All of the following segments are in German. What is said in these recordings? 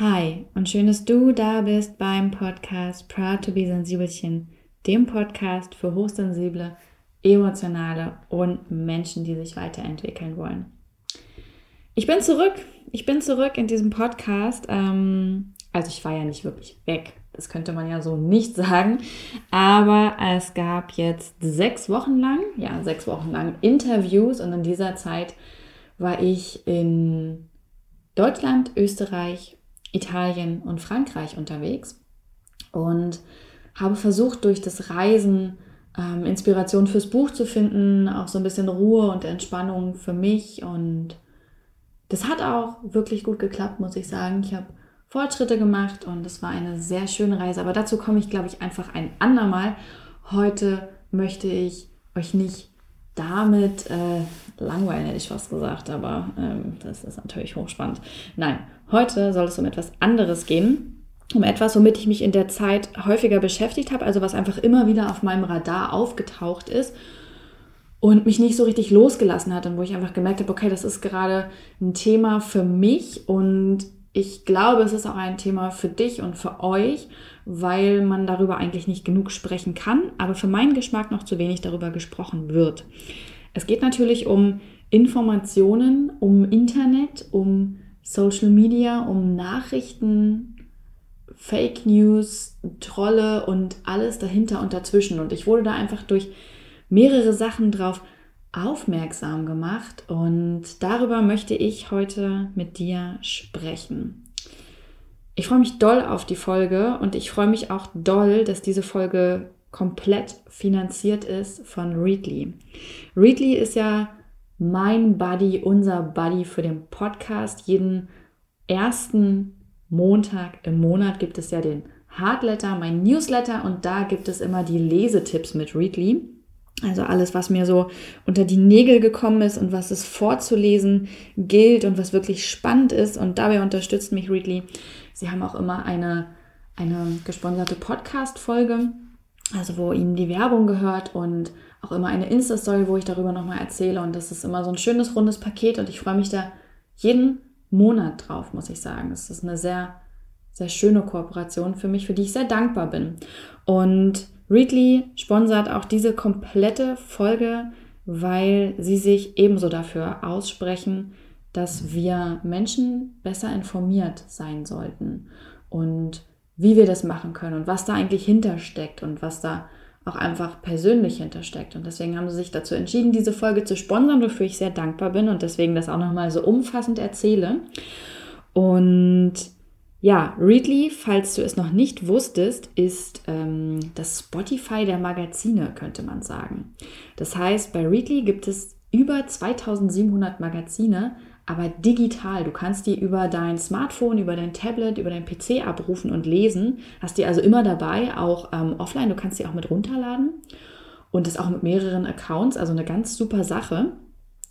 Hi und schön, dass du da bist beim Podcast Proud to be Sensibelchen, dem Podcast für hochsensible, emotionale und Menschen, die sich weiterentwickeln wollen. Ich bin zurück. Ich bin zurück in diesem Podcast. Ähm, also ich war ja nicht wirklich weg. Das könnte man ja so nicht sagen. Aber es gab jetzt sechs Wochen lang, ja, sechs Wochen lang Interviews und in dieser Zeit war ich in Deutschland, Österreich Italien und Frankreich unterwegs und habe versucht, durch das Reisen ähm, Inspiration fürs Buch zu finden, auch so ein bisschen Ruhe und Entspannung für mich. Und das hat auch wirklich gut geklappt, muss ich sagen. Ich habe Fortschritte gemacht und es war eine sehr schöne Reise. Aber dazu komme ich, glaube ich, einfach ein andermal. Heute möchte ich euch nicht damit äh, langweilen, hätte ich fast gesagt, aber ähm, das ist natürlich hochspannend. Nein, heute soll es um etwas anderes gehen. Um etwas, womit ich mich in der Zeit häufiger beschäftigt habe, also was einfach immer wieder auf meinem Radar aufgetaucht ist und mich nicht so richtig losgelassen hat und wo ich einfach gemerkt habe, okay, das ist gerade ein Thema für mich und ich glaube, es ist auch ein Thema für dich und für euch, weil man darüber eigentlich nicht genug sprechen kann, aber für meinen Geschmack noch zu wenig darüber gesprochen wird. Es geht natürlich um Informationen, um Internet, um Social Media, um Nachrichten, Fake News, Trolle und alles dahinter und dazwischen. Und ich wurde da einfach durch mehrere Sachen drauf aufmerksam gemacht und darüber möchte ich heute mit dir sprechen. Ich freue mich doll auf die Folge und ich freue mich auch doll, dass diese Folge komplett finanziert ist von Readly. Readly ist ja mein Buddy, unser Buddy für den Podcast. Jeden ersten Montag im Monat gibt es ja den Hardletter, mein Newsletter und da gibt es immer die Lesetipps mit Readly. Also alles, was mir so unter die Nägel gekommen ist und was es vorzulesen gilt und was wirklich spannend ist. Und dabei unterstützt mich Readly. Sie haben auch immer eine, eine gesponserte Podcast-Folge, also wo Ihnen die Werbung gehört und auch immer eine Insta-Story, wo ich darüber nochmal erzähle. Und das ist immer so ein schönes, rundes Paket und ich freue mich da jeden Monat drauf, muss ich sagen. Es ist eine sehr, sehr schöne Kooperation für mich, für die ich sehr dankbar bin. Und Readly sponsert auch diese komplette Folge, weil sie sich ebenso dafür aussprechen, dass wir Menschen besser informiert sein sollten und wie wir das machen können und was da eigentlich hintersteckt und was da auch einfach persönlich hintersteckt. Und deswegen haben sie sich dazu entschieden, diese Folge zu sponsern, wofür ich sehr dankbar bin und deswegen das auch nochmal so umfassend erzähle. Und ja, Readly, falls du es noch nicht wusstest, ist ähm, das Spotify der Magazine, könnte man sagen. Das heißt, bei Readly gibt es über 2700 Magazine, aber digital. Du kannst die über dein Smartphone, über dein Tablet, über dein PC abrufen und lesen. Hast die also immer dabei, auch ähm, offline. Du kannst die auch mit runterladen und das auch mit mehreren Accounts, also eine ganz super Sache.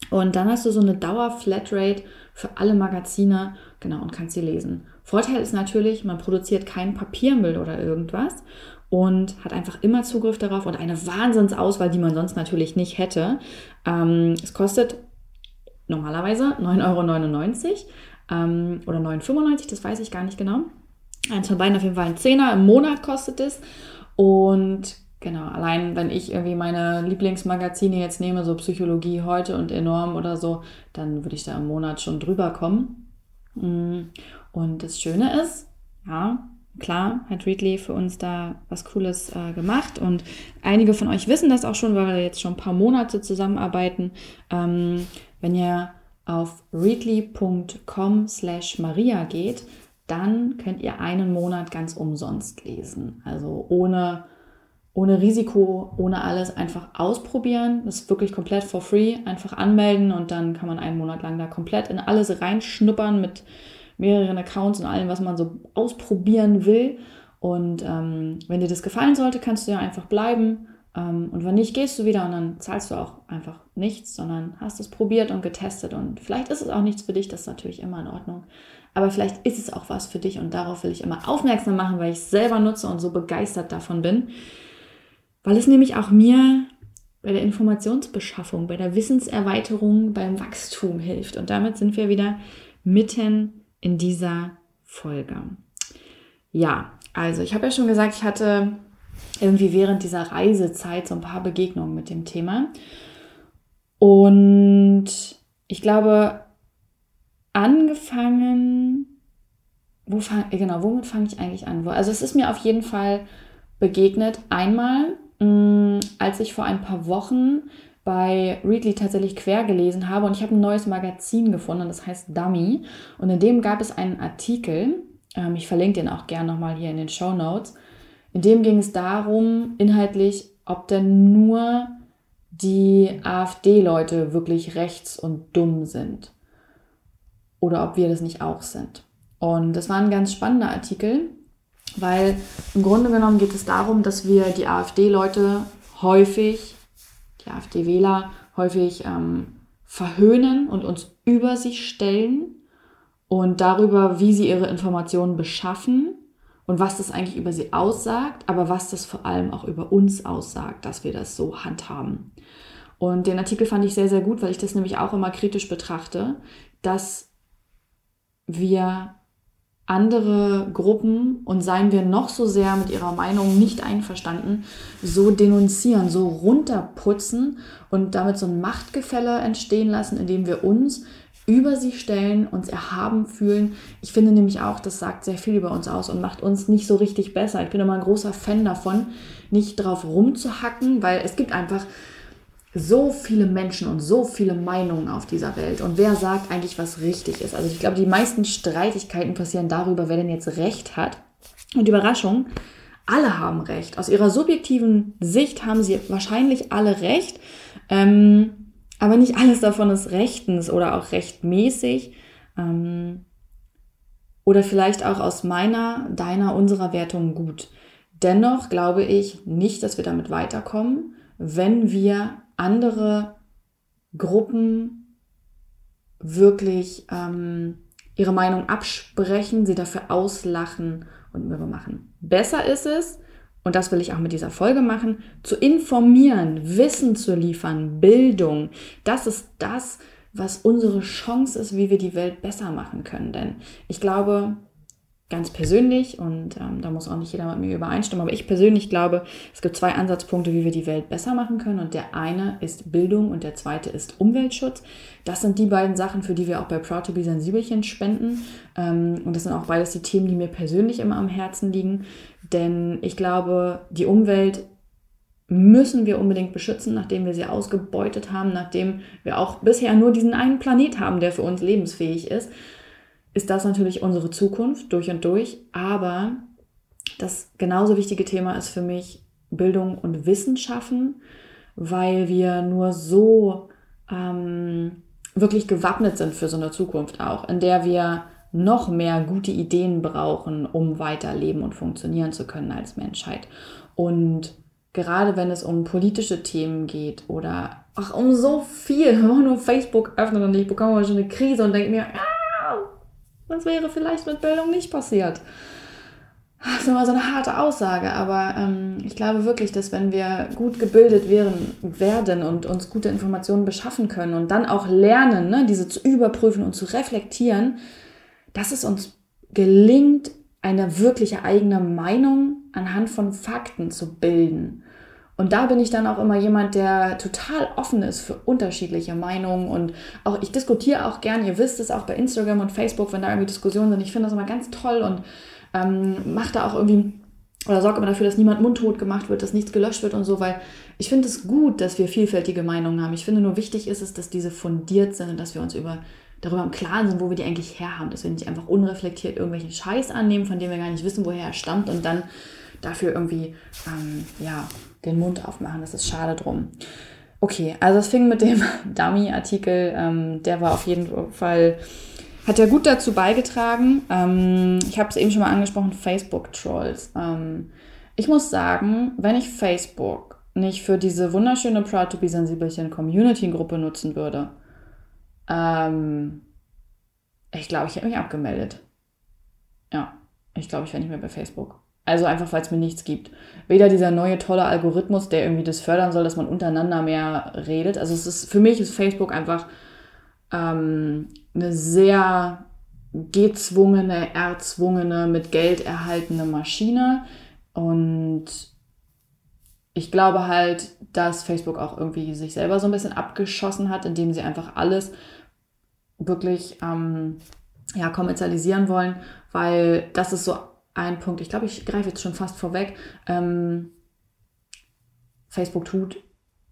Und dann hast du so eine Dauer-Flatrate für alle Magazine, genau, und kannst sie lesen. Vorteil ist natürlich, man produziert keinen Papiermüll oder irgendwas und hat einfach immer Zugriff darauf und eine Wahnsinnsauswahl, die man sonst natürlich nicht hätte. Ähm, es kostet normalerweise 9,99 Euro ähm, oder 9,95 Euro, das weiß ich gar nicht genau. Eins von beiden auf jeden Fall ein Zehner im Monat kostet es. Und genau, allein wenn ich irgendwie meine Lieblingsmagazine jetzt nehme, so Psychologie heute und enorm oder so, dann würde ich da im Monat schon drüber kommen. Mm, und das Schöne ist, ja, klar hat Readly für uns da was Cooles äh, gemacht und einige von euch wissen das auch schon, weil wir jetzt schon ein paar Monate zusammenarbeiten. Ähm, wenn ihr auf readly.com slash Maria geht, dann könnt ihr einen Monat ganz umsonst lesen. Also ohne, ohne Risiko, ohne alles einfach ausprobieren. Das ist wirklich komplett for free. Einfach anmelden und dann kann man einen Monat lang da komplett in alles reinschnuppern mit mehreren Accounts und allem, was man so ausprobieren will. Und ähm, wenn dir das gefallen sollte, kannst du ja einfach bleiben und wenn nicht, gehst du wieder und dann zahlst du auch einfach nichts, sondern hast es probiert und getestet. Und vielleicht ist es auch nichts für dich, das ist natürlich immer in Ordnung. Aber vielleicht ist es auch was für dich und darauf will ich immer aufmerksam machen, weil ich es selber nutze und so begeistert davon bin. Weil es nämlich auch mir bei der Informationsbeschaffung, bei der Wissenserweiterung, beim Wachstum hilft. Und damit sind wir wieder mitten in dieser Folge. Ja, also ich habe ja schon gesagt, ich hatte irgendwie während dieser Reisezeit so ein paar Begegnungen mit dem Thema. Und ich glaube, angefangen, wo fang, genau, womit fange ich eigentlich an? Also es ist mir auf jeden Fall begegnet. Einmal, mh, mm, als ich vor ein paar Wochen bei Readly tatsächlich quer gelesen habe und ich habe ein neues Magazin gefunden, das heißt Dummy. Und in dem gab es einen Artikel, ähm, ich verlinke den auch gerne nochmal hier in den Show Notes. In dem ging es darum, inhaltlich, ob denn nur die AfD-Leute wirklich rechts und dumm sind. Oder ob wir das nicht auch sind. Und das war ein ganz spannender Artikel, weil im Grunde genommen geht es darum, dass wir die AfD-Leute häufig, die AfD-Wähler häufig ähm, verhöhnen und uns über sie stellen und darüber, wie sie ihre Informationen beschaffen und was das eigentlich über sie aussagt, aber was das vor allem auch über uns aussagt, dass wir das so handhaben. Und den Artikel fand ich sehr, sehr gut, weil ich das nämlich auch immer kritisch betrachte, dass wir andere Gruppen und seien wir noch so sehr mit ihrer Meinung nicht einverstanden, so denunzieren, so runterputzen und damit so ein Machtgefälle entstehen lassen, indem wir uns über sie stellen, uns erhaben fühlen. Ich finde nämlich auch, das sagt sehr viel über uns aus und macht uns nicht so richtig besser. Ich bin immer ein großer Fan davon, nicht drauf rumzuhacken, weil es gibt einfach so viele Menschen und so viele Meinungen auf dieser Welt. Und wer sagt eigentlich, was richtig ist? Also ich glaube, die meisten Streitigkeiten passieren darüber, wer denn jetzt recht hat. Und Überraschung, alle haben recht. Aus ihrer subjektiven Sicht haben sie wahrscheinlich alle recht. Ähm, aber nicht alles davon ist rechtens oder auch rechtmäßig. Ähm, oder vielleicht auch aus meiner, deiner, unserer Wertung gut. Dennoch glaube ich nicht, dass wir damit weiterkommen, wenn wir andere Gruppen wirklich ähm, ihre Meinung absprechen, sie dafür auslachen und übermachen. Besser ist es, und das will ich auch mit dieser Folge machen, zu informieren, Wissen zu liefern, Bildung. Das ist das, was unsere Chance ist, wie wir die Welt besser machen können. Denn ich glaube, ganz persönlich, und ähm, da muss auch nicht jeder mit mir übereinstimmen, aber ich persönlich glaube, es gibt zwei Ansatzpunkte, wie wir die Welt besser machen können. Und der eine ist Bildung und der zweite ist Umweltschutz. Das sind die beiden Sachen, für die wir auch bei Proud to be Sensibelchen spenden. Ähm, und das sind auch beides die Themen, die mir persönlich immer am Herzen liegen. Denn ich glaube, die Umwelt müssen wir unbedingt beschützen, nachdem wir sie ausgebeutet haben, nachdem wir auch bisher nur diesen einen Planet haben, der für uns lebensfähig ist, ist das natürlich unsere Zukunft durch und durch. Aber das genauso wichtige Thema ist für mich Bildung und Wissen schaffen, weil wir nur so ähm, wirklich gewappnet sind für so eine Zukunft auch, in der wir noch mehr gute Ideen brauchen, um weiterleben und funktionieren zu können als Menschheit. Und gerade wenn es um politische Themen geht oder ach, um so viel, wenn man nur Facebook öffnet und ich bekomme schon eine Krise und denke mir, ah, was wäre vielleicht mit Bildung nicht passiert. Das ist immer so eine harte Aussage, aber ähm, ich glaube wirklich, dass wenn wir gut gebildet wären, werden und uns gute Informationen beschaffen können und dann auch lernen, ne, diese zu überprüfen und zu reflektieren, dass es uns gelingt, eine wirkliche eigene Meinung anhand von Fakten zu bilden. Und da bin ich dann auch immer jemand, der total offen ist für unterschiedliche Meinungen und auch ich diskutiere auch gern, ihr wisst es auch bei Instagram und Facebook, wenn da irgendwie Diskussionen sind. Ich finde das immer ganz toll und ähm, mache da auch irgendwie oder sorge immer dafür, dass niemand mundtot gemacht wird, dass nichts gelöscht wird und so, weil ich finde es gut, dass wir vielfältige Meinungen haben. Ich finde nur wichtig ist es, dass diese fundiert sind und dass wir uns über darüber im Klaren sind, wo wir die eigentlich herhaben. Dass wir nicht einfach unreflektiert irgendwelchen Scheiß annehmen, von dem wir gar nicht wissen, woher er stammt und dann dafür irgendwie ähm, ja, den Mund aufmachen. Das ist schade drum. Okay, also es fing mit dem Dummy-Artikel. Ähm, der war auf jeden Fall, hat ja gut dazu beigetragen. Ähm, ich habe es eben schon mal angesprochen, Facebook-Trolls. Ähm, ich muss sagen, wenn ich Facebook nicht für diese wunderschöne Proud to be Sensibelchen Community-Gruppe nutzen würde, ähm, ich glaube, ich hätte mich abgemeldet. Ja, ich glaube, ich wäre nicht mehr bei Facebook. Also einfach, weil es mir nichts gibt. Weder dieser neue tolle Algorithmus, der irgendwie das fördern soll, dass man untereinander mehr redet. Also es ist für mich ist Facebook einfach ähm, eine sehr gezwungene, erzwungene, mit Geld erhaltene Maschine. Und ich glaube halt, dass Facebook auch irgendwie sich selber so ein bisschen abgeschossen hat, indem sie einfach alles wirklich ähm, ja, kommerzialisieren wollen, weil das ist so ein Punkt, ich glaube, ich greife jetzt schon fast vorweg. Ähm, Facebook tut,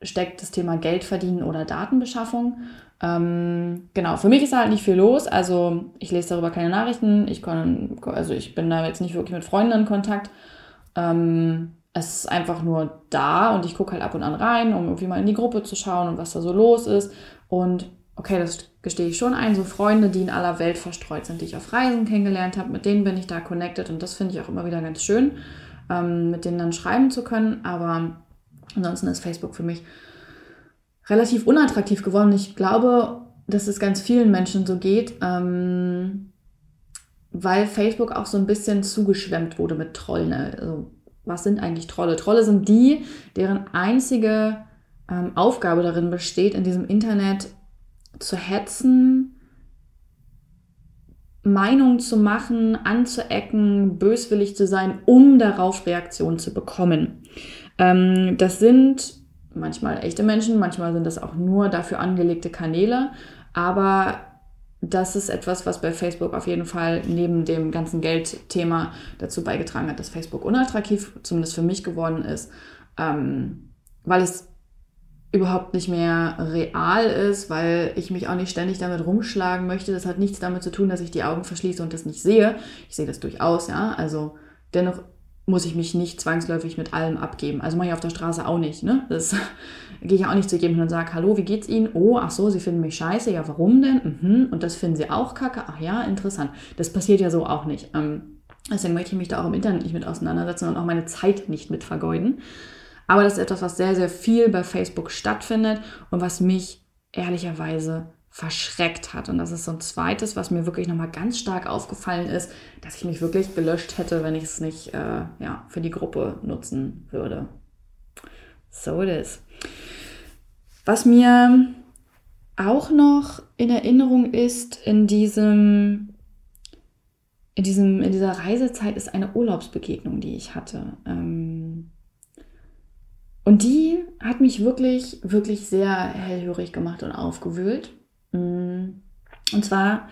steckt das Thema Geld verdienen oder Datenbeschaffung. Ähm, genau, für mich ist halt nicht viel los. Also ich lese darüber keine Nachrichten. Ich kann, also ich bin da jetzt nicht wirklich mit Freunden in Kontakt. Ähm, es ist einfach nur da und ich gucke halt ab und an rein, um irgendwie mal in die Gruppe zu schauen und was da so los ist. Und okay, das gestehe ich schon ein, so Freunde, die in aller Welt verstreut sind, die ich auf Reisen kennengelernt habe, mit denen bin ich da connected und das finde ich auch immer wieder ganz schön, ähm, mit denen dann schreiben zu können. Aber ansonsten ist Facebook für mich relativ unattraktiv geworden. Ich glaube, dass es ganz vielen Menschen so geht, ähm, weil Facebook auch so ein bisschen zugeschwemmt wurde mit Trollen. Also, was sind eigentlich Trolle? Trolle sind die, deren einzige ähm, Aufgabe darin besteht, in diesem Internet zu hetzen, Meinungen zu machen, anzuecken, böswillig zu sein, um darauf Reaktionen zu bekommen. Ähm, das sind manchmal echte Menschen, manchmal sind das auch nur dafür angelegte Kanäle, aber das ist etwas, was bei Facebook auf jeden Fall neben dem ganzen Geldthema dazu beigetragen hat, dass Facebook unattraktiv, zumindest für mich geworden ist, ähm, weil es überhaupt nicht mehr real ist, weil ich mich auch nicht ständig damit rumschlagen möchte. Das hat nichts damit zu tun, dass ich die Augen verschließe und das nicht sehe. Ich sehe das durchaus, ja. Also dennoch muss ich mich nicht zwangsläufig mit allem abgeben. Also mache ich auf der Straße auch nicht. Ne? Das gehe ich auch nicht zu jedem und sage, hallo, wie geht's Ihnen? Oh, ach so, Sie finden mich scheiße. Ja, warum denn? Mhm. Und das finden Sie auch kacke. Ach ja, interessant. Das passiert ja so auch nicht. Ähm, deswegen möchte ich mich da auch im Internet nicht mit auseinandersetzen und auch meine Zeit nicht mit vergeuden. Aber das ist etwas, was sehr, sehr viel bei Facebook stattfindet und was mich ehrlicherweise verschreckt hat. Und das ist so ein zweites, was mir wirklich nochmal ganz stark aufgefallen ist, dass ich mich wirklich gelöscht hätte, wenn ich es nicht äh, ja, für die Gruppe nutzen würde. So it is. Was mir auch noch in Erinnerung ist in diesem, in diesem, in dieser Reisezeit ist eine Urlaubsbegegnung, die ich hatte. Ähm, und die hat mich wirklich, wirklich sehr hellhörig gemacht und aufgewühlt. Mm. Und zwar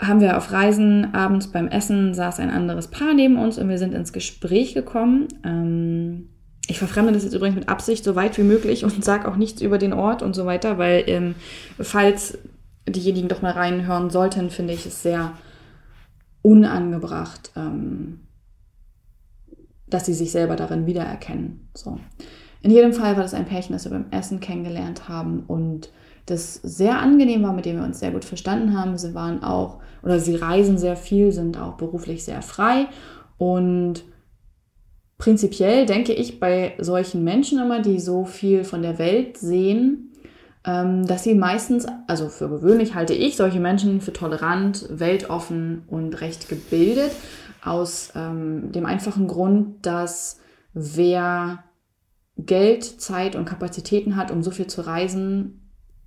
haben wir auf Reisen abends beim Essen saß ein anderes Paar neben uns und wir sind ins Gespräch gekommen. Ähm, ich verfremde das jetzt übrigens mit Absicht so weit wie möglich und sage auch nichts über den Ort und so weiter, weil ähm, falls diejenigen doch mal reinhören sollten, finde ich es sehr unangebracht, ähm, dass sie sich selber darin wiedererkennen. So. In jedem Fall war das ein Pärchen, das wir beim Essen kennengelernt haben und das sehr angenehm war, mit dem wir uns sehr gut verstanden haben. Sie waren auch, oder sie reisen sehr viel, sind auch beruflich sehr frei und prinzipiell denke ich bei solchen Menschen immer, die so viel von der Welt sehen, ähm, dass sie meistens, also für gewöhnlich halte ich solche Menschen für tolerant, weltoffen und recht gebildet. Aus ähm, dem einfachen Grund, dass wer Geld, Zeit und Kapazitäten hat, um so viel zu reisen,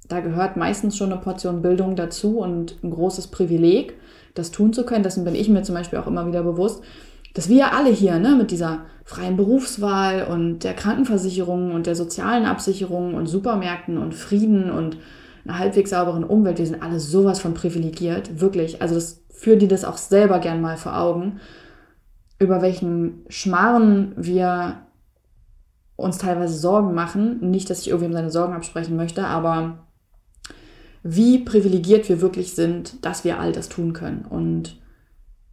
da gehört meistens schon eine Portion Bildung dazu und ein großes Privileg, das tun zu können. Dessen bin ich mir zum Beispiel auch immer wieder bewusst, dass wir alle hier ne, mit dieser freien Berufswahl und der Krankenversicherung und der sozialen Absicherung und Supermärkten und Frieden und einer halbwegs sauberen Umwelt, wir sind alle sowas von privilegiert, wirklich. Also das führen die das auch selber gern mal vor Augen, über welchen Schmarren wir uns teilweise Sorgen machen. Nicht, dass ich irgendwem seine Sorgen absprechen möchte, aber wie privilegiert wir wirklich sind, dass wir all das tun können. Und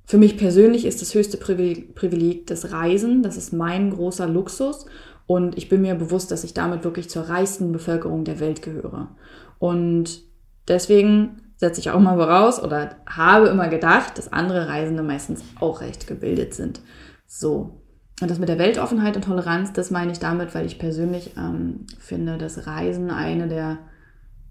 für mich persönlich ist das höchste Privileg das Reisen. Das ist mein großer Luxus. Und ich bin mir bewusst, dass ich damit wirklich zur reichsten Bevölkerung der Welt gehöre. Und deswegen setze ich auch mal voraus oder habe immer gedacht, dass andere Reisende meistens auch recht gebildet sind. So. Und das mit der Weltoffenheit und Toleranz, das meine ich damit, weil ich persönlich ähm, finde, dass Reisen eine der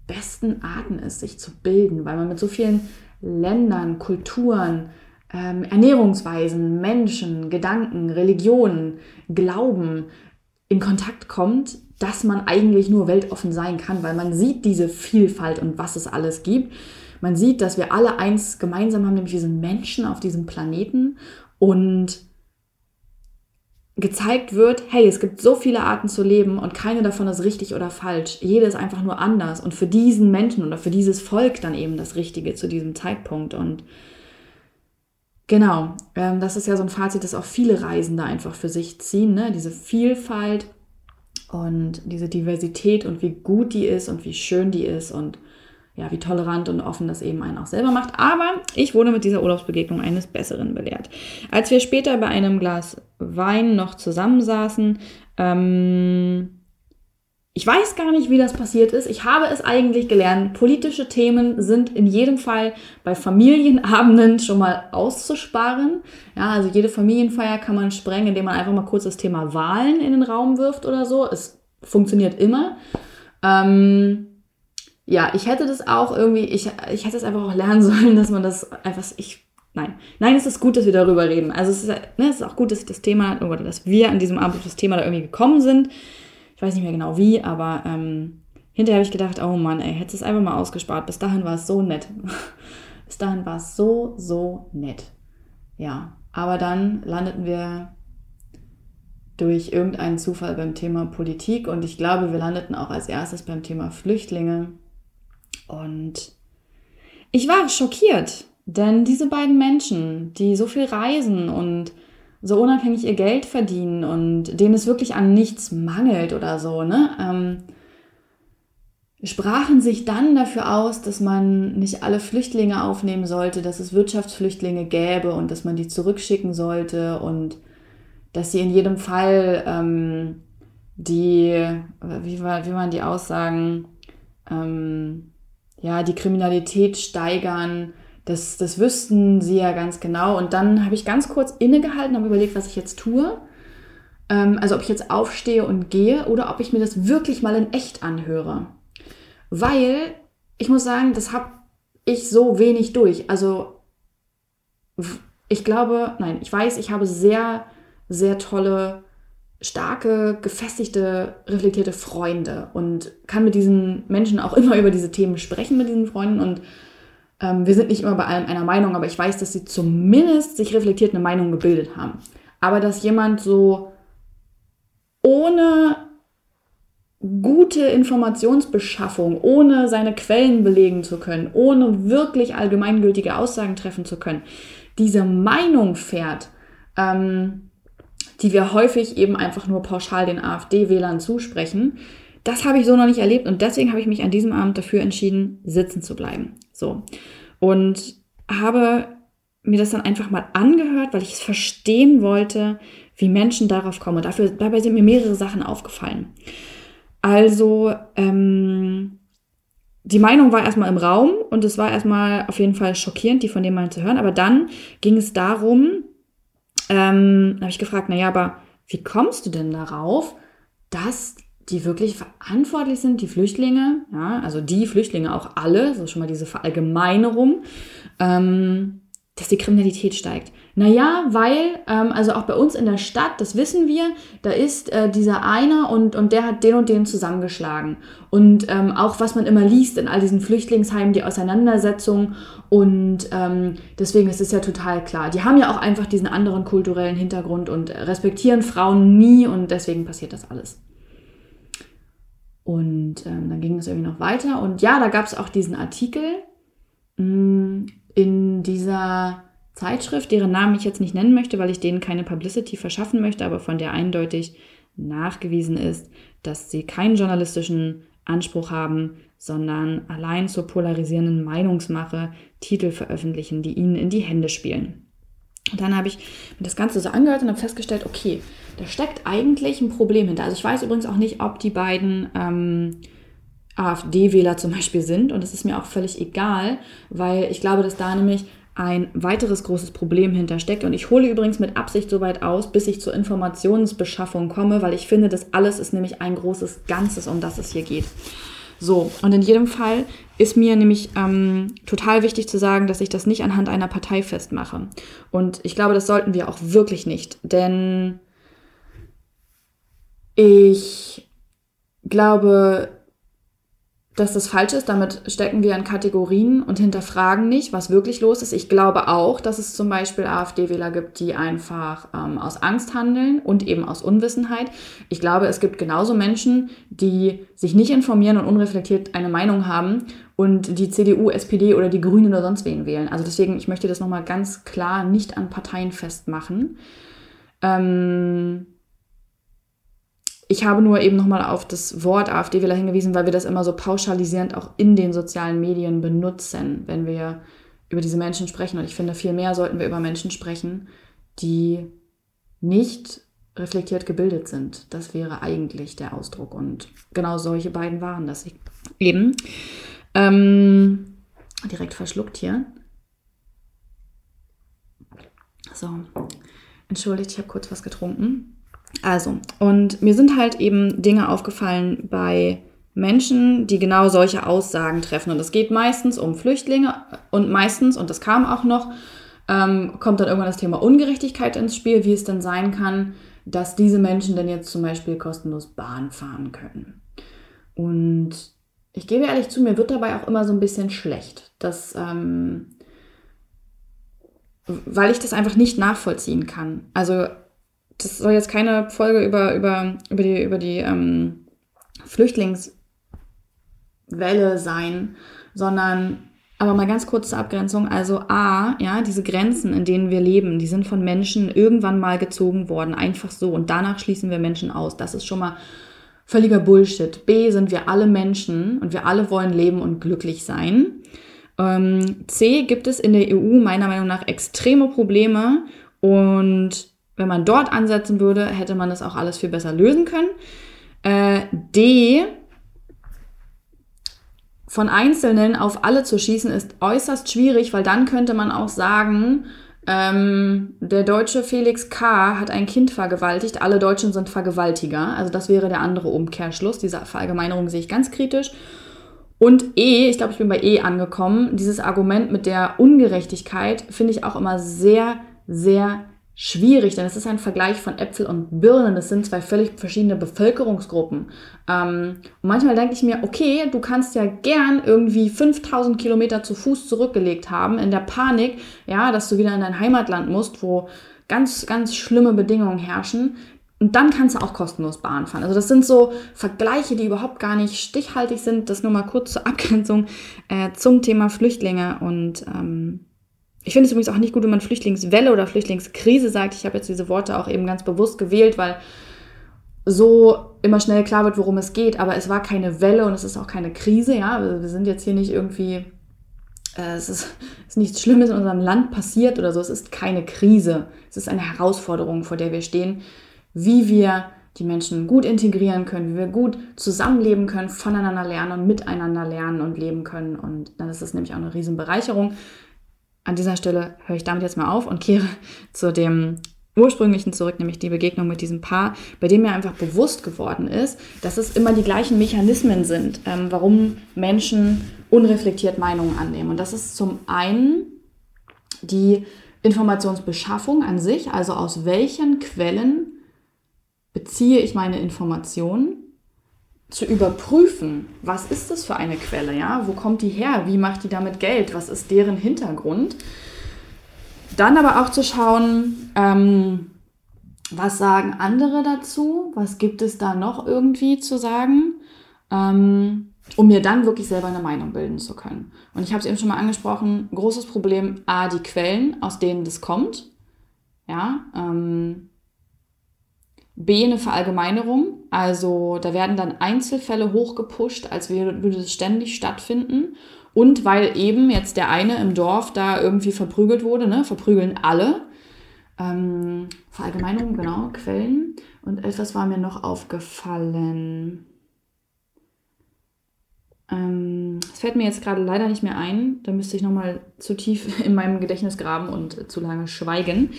besten Arten ist, sich zu bilden, weil man mit so vielen Ländern, Kulturen, ähm, Ernährungsweisen, Menschen, Gedanken, Religionen, Glauben in Kontakt kommt, dass man eigentlich nur weltoffen sein kann, weil man sieht diese Vielfalt und was es alles gibt. man sieht, dass wir alle eins gemeinsam haben, nämlich wir sind Menschen auf diesem Planeten und gezeigt wird, hey, es gibt so viele Arten zu leben und keine davon ist richtig oder falsch. Jede ist einfach nur anders und für diesen Menschen oder für dieses Volk dann eben das Richtige zu diesem Zeitpunkt. Und genau, ähm, das ist ja so ein Fazit, das auch viele Reisende einfach für sich ziehen, ne? diese Vielfalt und diese Diversität und wie gut die ist und wie schön die ist und ja, wie tolerant und offen das eben einen auch selber macht. Aber ich wurde mit dieser Urlaubsbegegnung eines Besseren belehrt. Als wir später bei einem Glas Wein noch zusammensaßen, ähm, ich weiß gar nicht, wie das passiert ist. Ich habe es eigentlich gelernt. Politische Themen sind in jedem Fall bei Familienabenden schon mal auszusparen. Ja, also jede Familienfeier kann man sprengen, indem man einfach mal kurz das Thema Wahlen in den Raum wirft oder so. Es funktioniert immer. Ähm, ja, ich hätte das auch irgendwie, ich, ich hätte es einfach auch lernen sollen, dass man das einfach, ich, nein, nein, es ist gut, dass wir darüber reden. Also es ist, ne, es ist auch gut, dass das Thema, oder dass wir an diesem Abend auf das Thema da irgendwie gekommen sind. Ich weiß nicht mehr genau wie, aber ähm, hinterher habe ich gedacht, oh Mann, ey, hättest es einfach mal ausgespart. Bis dahin war es so nett. Bis dahin war es so, so nett. Ja, aber dann landeten wir durch irgendeinen Zufall beim Thema Politik und ich glaube, wir landeten auch als erstes beim Thema Flüchtlinge. Und ich war schockiert, denn diese beiden Menschen, die so viel reisen und so unabhängig ihr Geld verdienen und denen es wirklich an nichts mangelt oder so, ne? Ähm, sprachen sich dann dafür aus, dass man nicht alle Flüchtlinge aufnehmen sollte, dass es Wirtschaftsflüchtlinge gäbe und dass man die zurückschicken sollte und dass sie in jedem Fall ähm, die, wie, war, wie waren die Aussagen, ähm, ja, die Kriminalität steigern. Das, das wüssten sie ja ganz genau. Und dann habe ich ganz kurz innegehalten, habe überlegt, was ich jetzt tue. Ähm, also ob ich jetzt aufstehe und gehe oder ob ich mir das wirklich mal in echt anhöre. Weil ich muss sagen, das habe ich so wenig durch. Also ich glaube, nein, ich weiß, ich habe sehr, sehr tolle starke, gefestigte, reflektierte Freunde und kann mit diesen Menschen auch immer über diese Themen sprechen mit diesen Freunden und ähm, wir sind nicht immer bei allem einer Meinung, aber ich weiß, dass sie zumindest sich reflektiert eine Meinung gebildet haben. Aber dass jemand so ohne gute Informationsbeschaffung, ohne seine Quellen belegen zu können, ohne wirklich allgemeingültige Aussagen treffen zu können, diese Meinung fährt, ähm, die wir häufig eben einfach nur pauschal den AfD-Wählern zusprechen. Das habe ich so noch nicht erlebt und deswegen habe ich mich an diesem Abend dafür entschieden, sitzen zu bleiben. So. Und habe mir das dann einfach mal angehört, weil ich es verstehen wollte, wie Menschen darauf kommen. Und dafür, dabei sind mir mehrere Sachen aufgefallen. Also, ähm, die Meinung war erstmal im Raum und es war erstmal auf jeden Fall schockierend, die von dem mal zu hören. Aber dann ging es darum, ähm, habe ich gefragt, naja, aber wie kommst du denn darauf, dass die wirklich verantwortlich sind, die Flüchtlinge, ja, also die Flüchtlinge auch alle, so schon mal diese Verallgemeinerung, ähm, dass die Kriminalität steigt. Naja, weil, ähm, also auch bei uns in der Stadt, das wissen wir, da ist äh, dieser einer und, und der hat den und den zusammengeschlagen. Und ähm, auch was man immer liest in all diesen Flüchtlingsheimen, die Auseinandersetzung. Und ähm, deswegen ist es ja total klar. Die haben ja auch einfach diesen anderen kulturellen Hintergrund und respektieren Frauen nie und deswegen passiert das alles. Und ähm, dann ging es irgendwie noch weiter. Und ja, da gab es auch diesen Artikel mh, mm, in dieser Zeitschrift, deren Namen ich jetzt nicht nennen möchte, weil ich denen keine Publicity verschaffen möchte, aber von der eindeutig nachgewiesen ist, dass sie keinen journalistischen Anspruch haben, sondern allein zur polarisierenden Meinungsmache Titel veröffentlichen, die ihnen in die Hände spielen. Und dann habe ich mir das Ganze so angehört und habe festgestellt, okay, da steckt eigentlich ein Problem hinter. Also ich weiß übrigens auch nicht, ob die beiden ähm, AfD-Wähler zum Beispiel sind und das ist mir auch völlig egal, weil ich glaube, dass da nämlich ein weiteres großes Problem hintersteckt. Und ich hole übrigens mit Absicht so weit aus, bis ich zur Informationsbeschaffung komme, weil ich finde, das alles ist nämlich ein großes Ganzes, um das es hier geht. So, und in jedem Fall ist mir nämlich ähm, total wichtig zu sagen, dass ich das nicht anhand einer Partei festmache. Und ich glaube, das sollten wir auch wirklich nicht, denn ich glaube, dass das falsch ist. Damit stecken wir in Kategorien und hinterfragen nicht, was wirklich los ist. Ich glaube auch, dass es zum Beispiel AfD-Wähler gibt, die einfach ähm, aus Angst handeln und eben aus Unwissenheit. Ich glaube, es gibt genauso Menschen, die sich nicht informieren und unreflektiert eine Meinung haben und die CDU, SPD oder die Grünen oder sonst wen wählen. Also deswegen, ich möchte das nochmal ganz klar nicht an Parteien festmachen. Ähm ich habe nur eben nochmal auf das Wort AfD-Wähler hingewiesen, weil wir das immer so pauschalisierend auch in den sozialen Medien benutzen, wenn wir über diese Menschen sprechen. Und ich finde, viel mehr sollten wir über Menschen sprechen, die nicht reflektiert gebildet sind. Das wäre eigentlich der Ausdruck. Und genau solche beiden waren das eben. Ähm, direkt verschluckt hier. So, entschuldigt, ich habe kurz was getrunken. Also, und mir sind halt eben Dinge aufgefallen bei Menschen, die genau solche Aussagen treffen. Und es geht meistens um Flüchtlinge und meistens, und das kam auch noch, ähm, kommt dann irgendwann das Thema Ungerechtigkeit ins Spiel, wie es denn sein kann, dass diese Menschen denn jetzt zum Beispiel kostenlos Bahn fahren können. Und ich gebe ehrlich zu, mir wird dabei auch immer so ein bisschen schlecht, dass, ähm, weil ich das einfach nicht nachvollziehen kann. Also das soll jetzt keine Folge über, über, über die, über die ähm, Flüchtlingswelle sein, sondern aber mal ganz kurz zur Abgrenzung. Also A, ja, diese Grenzen, in denen wir leben, die sind von Menschen irgendwann mal gezogen worden, einfach so. Und danach schließen wir Menschen aus. Das ist schon mal völliger Bullshit. B, sind wir alle Menschen und wir alle wollen leben und glücklich sein. Ähm, C, gibt es in der EU meiner Meinung nach extreme Probleme und wenn man dort ansetzen würde, hätte man das auch alles viel besser lösen können. Äh, D, von Einzelnen auf alle zu schießen, ist äußerst schwierig, weil dann könnte man auch sagen, ähm, der deutsche Felix K. hat ein Kind vergewaltigt, alle Deutschen sind Vergewaltiger. Also das wäre der andere Umkehrschluss. Diese Verallgemeinerung sehe ich ganz kritisch. Und E, ich glaube, ich bin bei E angekommen, dieses Argument mit der Ungerechtigkeit finde ich auch immer sehr, sehr schwierig, denn es ist ein Vergleich von Äpfel und Birnen. Das sind zwei völlig verschiedene Bevölkerungsgruppen. Ähm, und manchmal denke ich mir, okay, du kannst ja gern irgendwie 5000 Kilometer zu Fuß zurückgelegt haben in der Panik, ja, dass du wieder in dein Heimatland musst, wo ganz, ganz schlimme Bedingungen herrschen. Und dann kannst du auch kostenlos Bahn fahren. Also das sind so Vergleiche, die überhaupt gar nicht stichhaltig sind. Das nur mal kurz zur Abgrenzung äh, zum Thema Flüchtlinge und ähm, ich finde es übrigens auch nicht gut, wenn man Flüchtlingswelle oder Flüchtlingskrise sagt. Ich habe jetzt diese Worte auch eben ganz bewusst gewählt, weil so immer schnell klar wird, worum es geht. Aber es war keine Welle und es ist auch keine Krise. Ja, wir sind jetzt hier nicht irgendwie, äh, es, ist, ist nichts Schlimmes in unserem Land passiert oder so. Es ist keine Krise. Es ist eine Herausforderung, vor der wir stehen, wie wir die Menschen gut integrieren können, wie wir gut zusammenleben können, voneinander lernen und miteinander lernen und leben können. Und dann ist nämlich auch eine Riesenbereicherung an dieser Stelle höre ich damit jetzt mal auf und kehre zu dem ursprünglichen zurück, nämlich die Begegnung mit diesem Paar, bei dem mir einfach bewusst geworden ist, dass es immer die gleichen Mechanismen sind, ähm, warum Menschen unreflektiert Meinungen annehmen. Und das ist zum einen die Informationsbeschaffung an sich, also aus welchen Quellen beziehe ich meine Informationen zu überprüfen, was ist das für eine Quelle, ja? Wo kommt die her? Wie macht die damit Geld? Was ist deren Hintergrund? Dann aber auch zu schauen, ähm, was sagen andere dazu? Was gibt es da noch irgendwie zu sagen? Ähm, um mir dann wirklich selber eine Meinung bilden zu können. Und ich habe es eben schon mal angesprochen, großes Problem, a, die Quellen, aus denen das kommt. Ja, ähm, B, eine Verallgemeinerung. Also da werden dann Einzelfälle hochgepusht, als würde es ständig stattfinden. Und weil eben jetzt der eine im Dorf da irgendwie verprügelt wurde, ne, verprügeln alle. Ähm, Verallgemeinerung, genau, Quellen. Und etwas war mir noch aufgefallen. Ähm, es fällt mir jetzt gerade leider nicht mehr ein. Da müsste ich nochmal zu tief in meinem Gedächtnis graben und zu lange schweigen.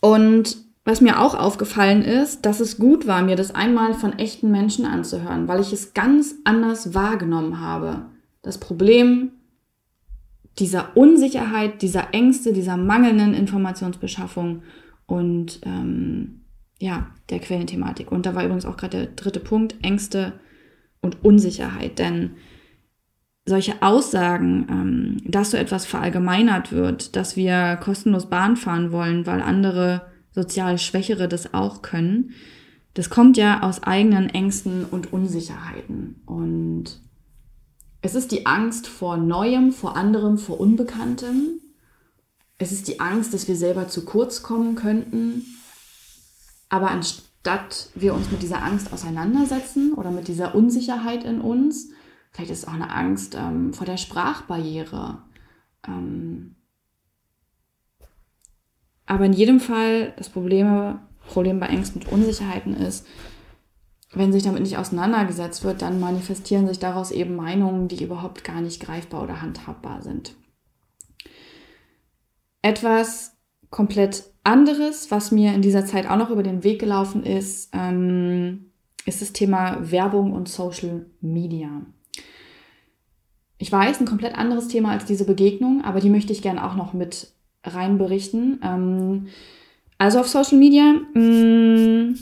Und was mir auch aufgefallen ist, dass es gut war, mir das einmal von echten Menschen anzuhören, weil ich es ganz anders wahrgenommen habe. Das Problem dieser Unsicherheit, dieser Ängste, dieser mangelnden Informationsbeschaffung und ähm, ja, der Quellenthematik. Und da war übrigens auch gerade der dritte Punkt, Ängste und Unsicherheit. Denn solche Aussagen, ähm, dass so etwas verallgemeinert wird, dass wir kostenlos Bahn fahren wollen, weil andere sozial Schwächere das auch können, das kommt ja aus eigenen Ängsten und Unsicherheiten. Und es ist die Angst vor Neuem, vor anderem, vor Unbekanntem. Es ist die Angst, dass wir selber zu kurz kommen könnten. Aber anstatt wir uns mit dieser Angst auseinandersetzen oder mit dieser Unsicherheit in uns, Vielleicht ist es auch eine Angst ähm, vor der Sprachbarriere. Ähm aber in jedem Fall, das Problem, Problem bei Ängsten und Unsicherheiten ist, wenn sich damit nicht auseinandergesetzt wird, dann manifestieren sich daraus eben Meinungen, die überhaupt gar nicht greifbar oder handhabbar sind. Etwas komplett anderes, was mir in dieser Zeit auch noch über den Weg gelaufen ist, ähm, ist das Thema Werbung und Social Media. Ich weiß, ein komplett anderes Thema als diese Begegnung, aber die möchte ich gerne auch noch mit rein berichten. Ähm, also auf Social Media, mh, mm,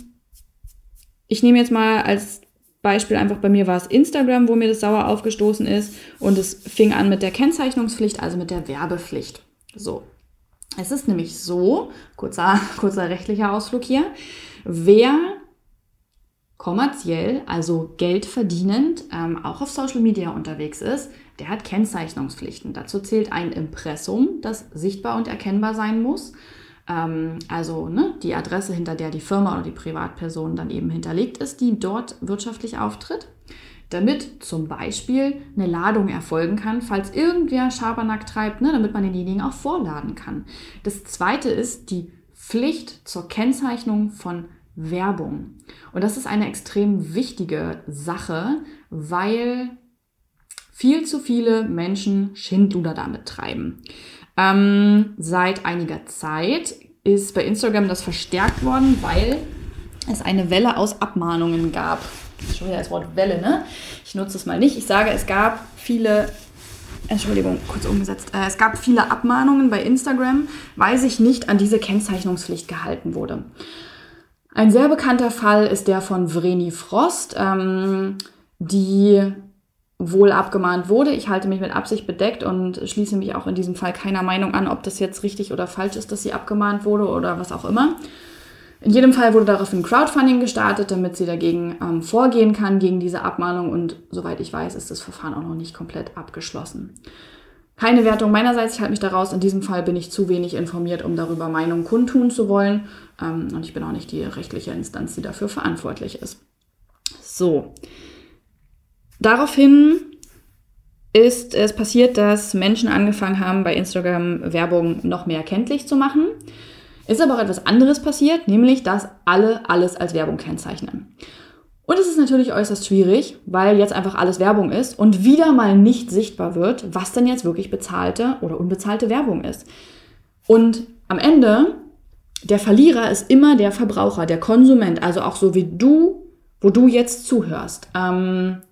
ich nehme jetzt mal als Beispiel einfach bei mir war es Instagram, wo mir das sauer aufgestoßen ist und es fing an mit der Kennzeichnungspflicht, also mit der Werbepflicht. So. Es ist nämlich so, kurzer, kurzer rechtlicher Ausflug hier, wer kommerziell, also Geld verdienend, ähm, auch auf Social Media unterwegs ist, der hat Kennzeichnungspflichten. Dazu zählt ein Impressum, das sichtbar und erkennbar sein muss. Ähm, also ne, die Adresse, hinter der die Firma oder die Privatperson dann eben hinterlegt ist, die dort wirtschaftlich auftritt. Damit zum Beispiel eine Ladung erfolgen kann, falls irgendwer Schabernack treibt, ne, damit man denjenigen auch vorladen kann. Das zweite ist die Pflicht zur Kennzeichnung von Werbung. Und das ist eine extrem wichtige Sache, weil viel zu viele Menschen Schindluder damit treiben. Ähm, seit einiger Zeit ist bei Instagram das verstärkt worden, weil es eine Welle aus Abmahnungen gab. Schon wieder das Wort Welle, ne? Ich nutze es mal nicht. Ich sage, es gab viele, Entschuldigung, kurz umgesetzt. Äh, es gab viele Abmahnungen bei Instagram, weil sich nicht an diese Kennzeichnungspflicht gehalten wurde. Ein sehr bekannter Fall ist der von Vreni Frost, ähm, die wohl abgemahnt wurde. Ich halte mich mit Absicht bedeckt und schließe mich auch in diesem Fall keiner Meinung an, ob das jetzt richtig oder falsch ist, dass sie abgemahnt wurde oder was auch immer. In jedem Fall wurde daraufhin Crowdfunding gestartet, damit sie dagegen ähm, vorgehen kann, gegen diese Abmahnung. Und soweit ich weiß, ist das Verfahren auch noch nicht komplett abgeschlossen. Keine Wertung meinerseits, ich halte mich daraus. In diesem Fall bin ich zu wenig informiert, um darüber Meinung kundtun zu wollen. Ähm, und ich bin auch nicht die rechtliche Instanz, die dafür verantwortlich ist. So, Daraufhin ist es passiert, dass Menschen angefangen haben, bei Instagram Werbung noch mehr kenntlich zu machen. Ist aber auch etwas anderes passiert, nämlich dass alle alles als Werbung kennzeichnen. Und es ist natürlich äußerst schwierig, weil jetzt einfach alles Werbung ist und wieder mal nicht sichtbar wird, was denn jetzt wirklich bezahlte oder unbezahlte Werbung ist. Und am Ende, der Verlierer ist immer der Verbraucher, der Konsument, also auch so wie du, wo du jetzt zuhörst. Ähm,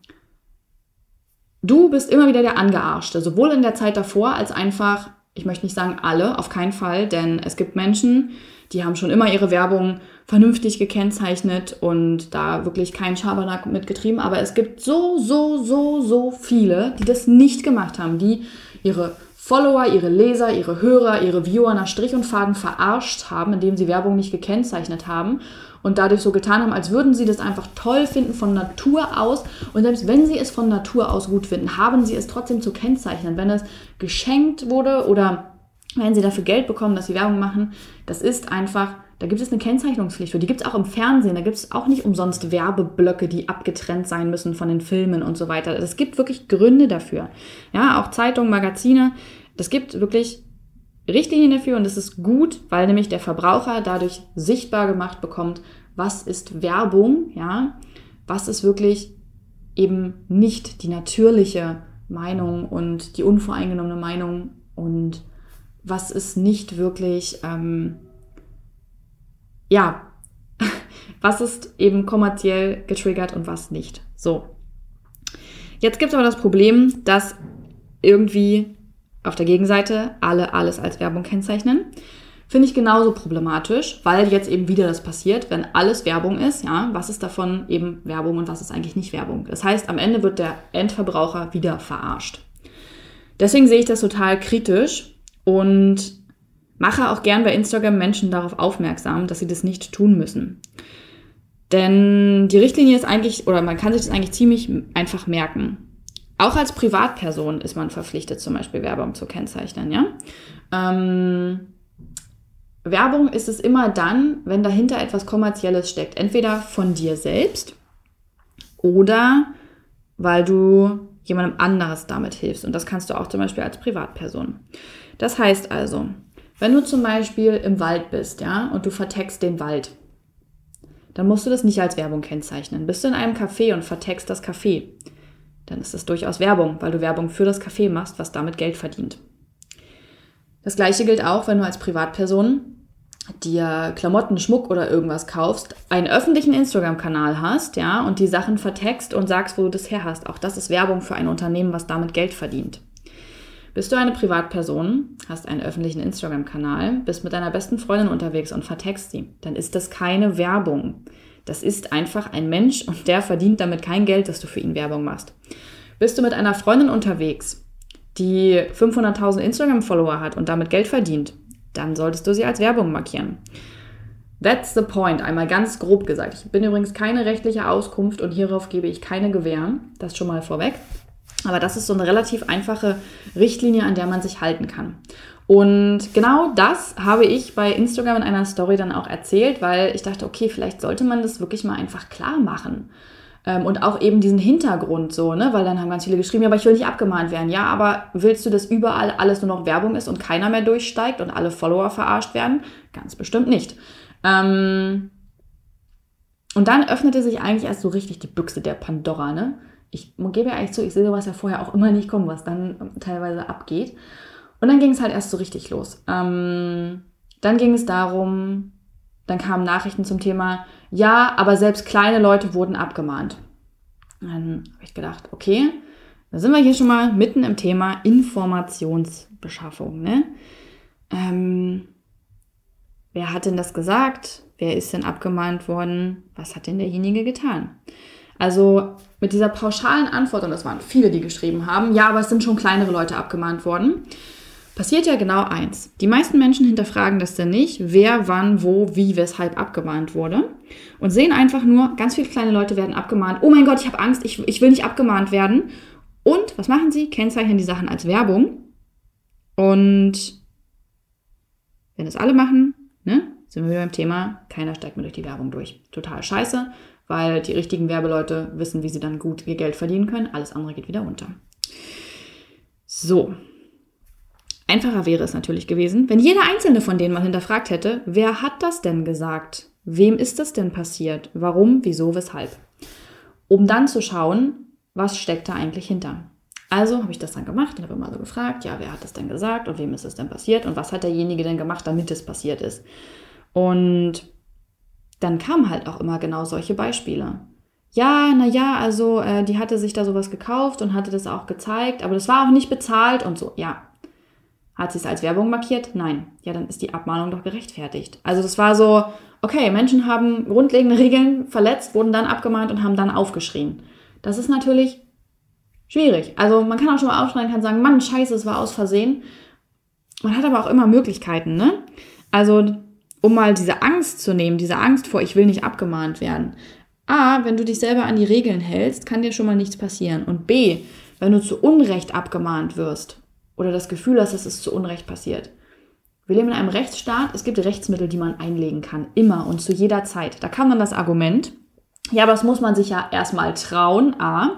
du bist immer wieder der Angearschte, sowohl in der Zeit davor als einfach, ich möchte nicht sagen alle, auf keinen Fall, denn es gibt Menschen, die haben schon immer ihre Werbung vernünftig gekennzeichnet und da wirklich keinen Schabernack mitgetrieben. Aber es gibt so, so, so, so viele, die das nicht gemacht haben, die ihre Follower, ihre Leser, ihre Hörer, ihre Viewer nach Strich und Faden verarscht haben, indem sie Werbung nicht gekennzeichnet haben und dadurch so getan haben, als würden sie das einfach toll finden von Natur aus. Und selbst wenn sie es von Natur aus gut finden, haben sie es trotzdem zu kennzeichnen. Wenn es geschenkt wurde oder wenn sie dafür Geld bekommen, dass sie Werbung machen, das ist einfach, da gibt es eine Kennzeichnungspflicht für. Die gibt es auch im Fernsehen. Da gibt es auch nicht umsonst Werbeblöcke, die abgetrennt sein müssen von den Filmen und so weiter. Es gibt wirklich Gründe dafür. Ja, auch Zeitungen, Magazine. Das gibt wirklich Richtlinien dafür und es ist gut, weil nämlich der Verbraucher dadurch sichtbar gemacht bekommt, was ist Werbung, ja, was ist wirklich eben nicht die natürliche Meinung und die unvoreingenommene Meinung und was ist nicht wirklich, ähm, ja, was ist eben kommerziell getriggert und was nicht. So. Jetzt gibt es aber das Problem, dass irgendwie auf der Gegenseite alle alles als Werbung kennzeichnen. Finde ich genauso problematisch, weil jetzt eben wieder das passiert, wenn alles Werbung ist, ja, was ist davon eben Werbung und was ist eigentlich nicht Werbung? Das heißt, am Ende wird der Endverbraucher wieder verarscht. Deswegen sehe ich das total kritisch und mache auch gern bei Instagram Menschen darauf aufmerksam, dass sie das nicht tun müssen. Denn die Richtlinie ist eigentlich, oder man kann sich das eigentlich ziemlich einfach merken. Auch als Privatperson ist man verpflichtet, zum Beispiel Werbung zu kennzeichnen, ja. Ähm, Werbung ist es immer dann, wenn dahinter etwas Kommerzielles steckt. Entweder von dir selbst oder weil du jemandem anderes damit hilfst. Und das kannst du auch zum Beispiel als Privatperson. Das heißt also, wenn du zum Beispiel im Wald bist, ja, und du vertext den Wald, dann musst du das nicht als Werbung kennzeichnen. Bist du in einem Café und vertext das Café, dann ist das durchaus Werbung, weil du Werbung für das Café machst, was damit Geld verdient. Das gleiche gilt auch, wenn du als Privatperson dir Klamotten, Schmuck oder irgendwas kaufst, einen öffentlichen Instagram-Kanal hast, ja, und die Sachen vertext und sagst, wo du das her hast. Auch das ist Werbung für ein Unternehmen, was damit Geld verdient. Bist du eine Privatperson, hast einen öffentlichen Instagram-Kanal, bist mit deiner besten Freundin unterwegs und vertext sie, dann ist das keine Werbung. Das ist einfach ein Mensch und der verdient damit kein Geld, dass du für ihn Werbung machst. Bist du mit einer Freundin unterwegs, die 500.000 Instagram-Follower hat und damit Geld verdient, dann solltest du sie als Werbung markieren. That's the point, einmal ganz grob gesagt. Ich bin übrigens keine rechtliche Auskunft und hierauf gebe ich keine Gewähr. Das schon mal vorweg. Aber das ist so eine relativ einfache Richtlinie, an der man sich halten kann. Und genau das habe ich bei Instagram in einer Story dann auch erzählt, weil ich dachte, okay, vielleicht sollte man das wirklich mal einfach klar machen. Ähm, und auch eben diesen Hintergrund so, ne? Weil dann haben ganz viele geschrieben, ja, aber ich will nicht abgemahnt werden. Ja, aber willst du, dass überall alles nur noch Werbung ist und keiner mehr durchsteigt und alle Follower verarscht werden? Ganz bestimmt nicht. Ähm und dann öffnete sich eigentlich erst so richtig die Büchse der Pandora, ne? Ich gebe ja eigentlich zu, ich sehe sowas ja vorher auch immer nicht kommen, was dann teilweise abgeht. Und dann ging es halt erst so richtig los. Ähm, dann ging es darum, dann kamen Nachrichten zum Thema, ja, aber selbst kleine Leute wurden abgemahnt. Dann habe ich gedacht, okay, da sind wir hier schon mal mitten im Thema Informationsbeschaffung. Ne? Ähm, wer hat denn das gesagt? Wer ist denn abgemahnt worden? Was hat denn derjenige getan? Also mit dieser pauschalen Antwort, und das waren viele, die geschrieben haben, ja, aber es sind schon kleinere Leute abgemahnt worden, passiert ja genau eins. Die meisten Menschen hinterfragen das denn nicht, wer, wann, wo, wie, weshalb abgemahnt wurde und sehen einfach nur, ganz viele kleine Leute werden abgemahnt. Oh mein Gott, ich habe Angst, ich, ich will nicht abgemahnt werden. Und was machen sie? Kennzeichnen die Sachen als Werbung. Und wenn das alle machen, ne, sind wir beim Thema, keiner steigt mehr durch die Werbung durch. Total scheiße, weil die richtigen Werbeleute wissen, wie sie dann gut ihr Geld verdienen können. Alles andere geht wieder unter. So, Einfacher wäre es natürlich gewesen, wenn jeder einzelne von denen mal hinterfragt hätte, wer hat das denn gesagt? Wem ist das denn passiert? Warum, wieso, weshalb? Um dann zu schauen, was steckt da eigentlich hinter. Also habe ich das dann gemacht und habe immer so gefragt, ja, wer hat das denn gesagt und wem ist es denn passiert und was hat derjenige denn gemacht, damit es passiert ist. Und dann kamen halt auch immer genau solche Beispiele. Ja, naja, also äh, die hatte sich da sowas gekauft und hatte das auch gezeigt, aber das war auch nicht bezahlt und so. Ja, hat sie es als Werbung markiert? Nein. Ja, dann ist die Abmahnung doch gerechtfertigt. Also das war so, okay, Menschen haben grundlegende Regeln verletzt, wurden dann abgemahnt und haben dann aufgeschrien. Das ist natürlich schwierig. Also man kann auch schon mal aufschreien, kann sagen, Mann, scheiße, es war aus Versehen. Man hat aber auch immer Möglichkeiten, ne? Also, um mal diese Angst zu nehmen, diese Angst vor, ich will nicht abgemahnt werden. A, wenn du dich selber an die Regeln hältst, kann dir schon mal nichts passieren. Und B, wenn du zu Unrecht abgemahnt wirst, oder das Gefühl hast, dass es zu Unrecht passiert. Wir leben in einem Rechtsstaat, es gibt Rechtsmittel, die man einlegen kann, immer und zu jeder Zeit. Da kam dann das Argument, ja, aber das muss man sich ja erstmal trauen, A,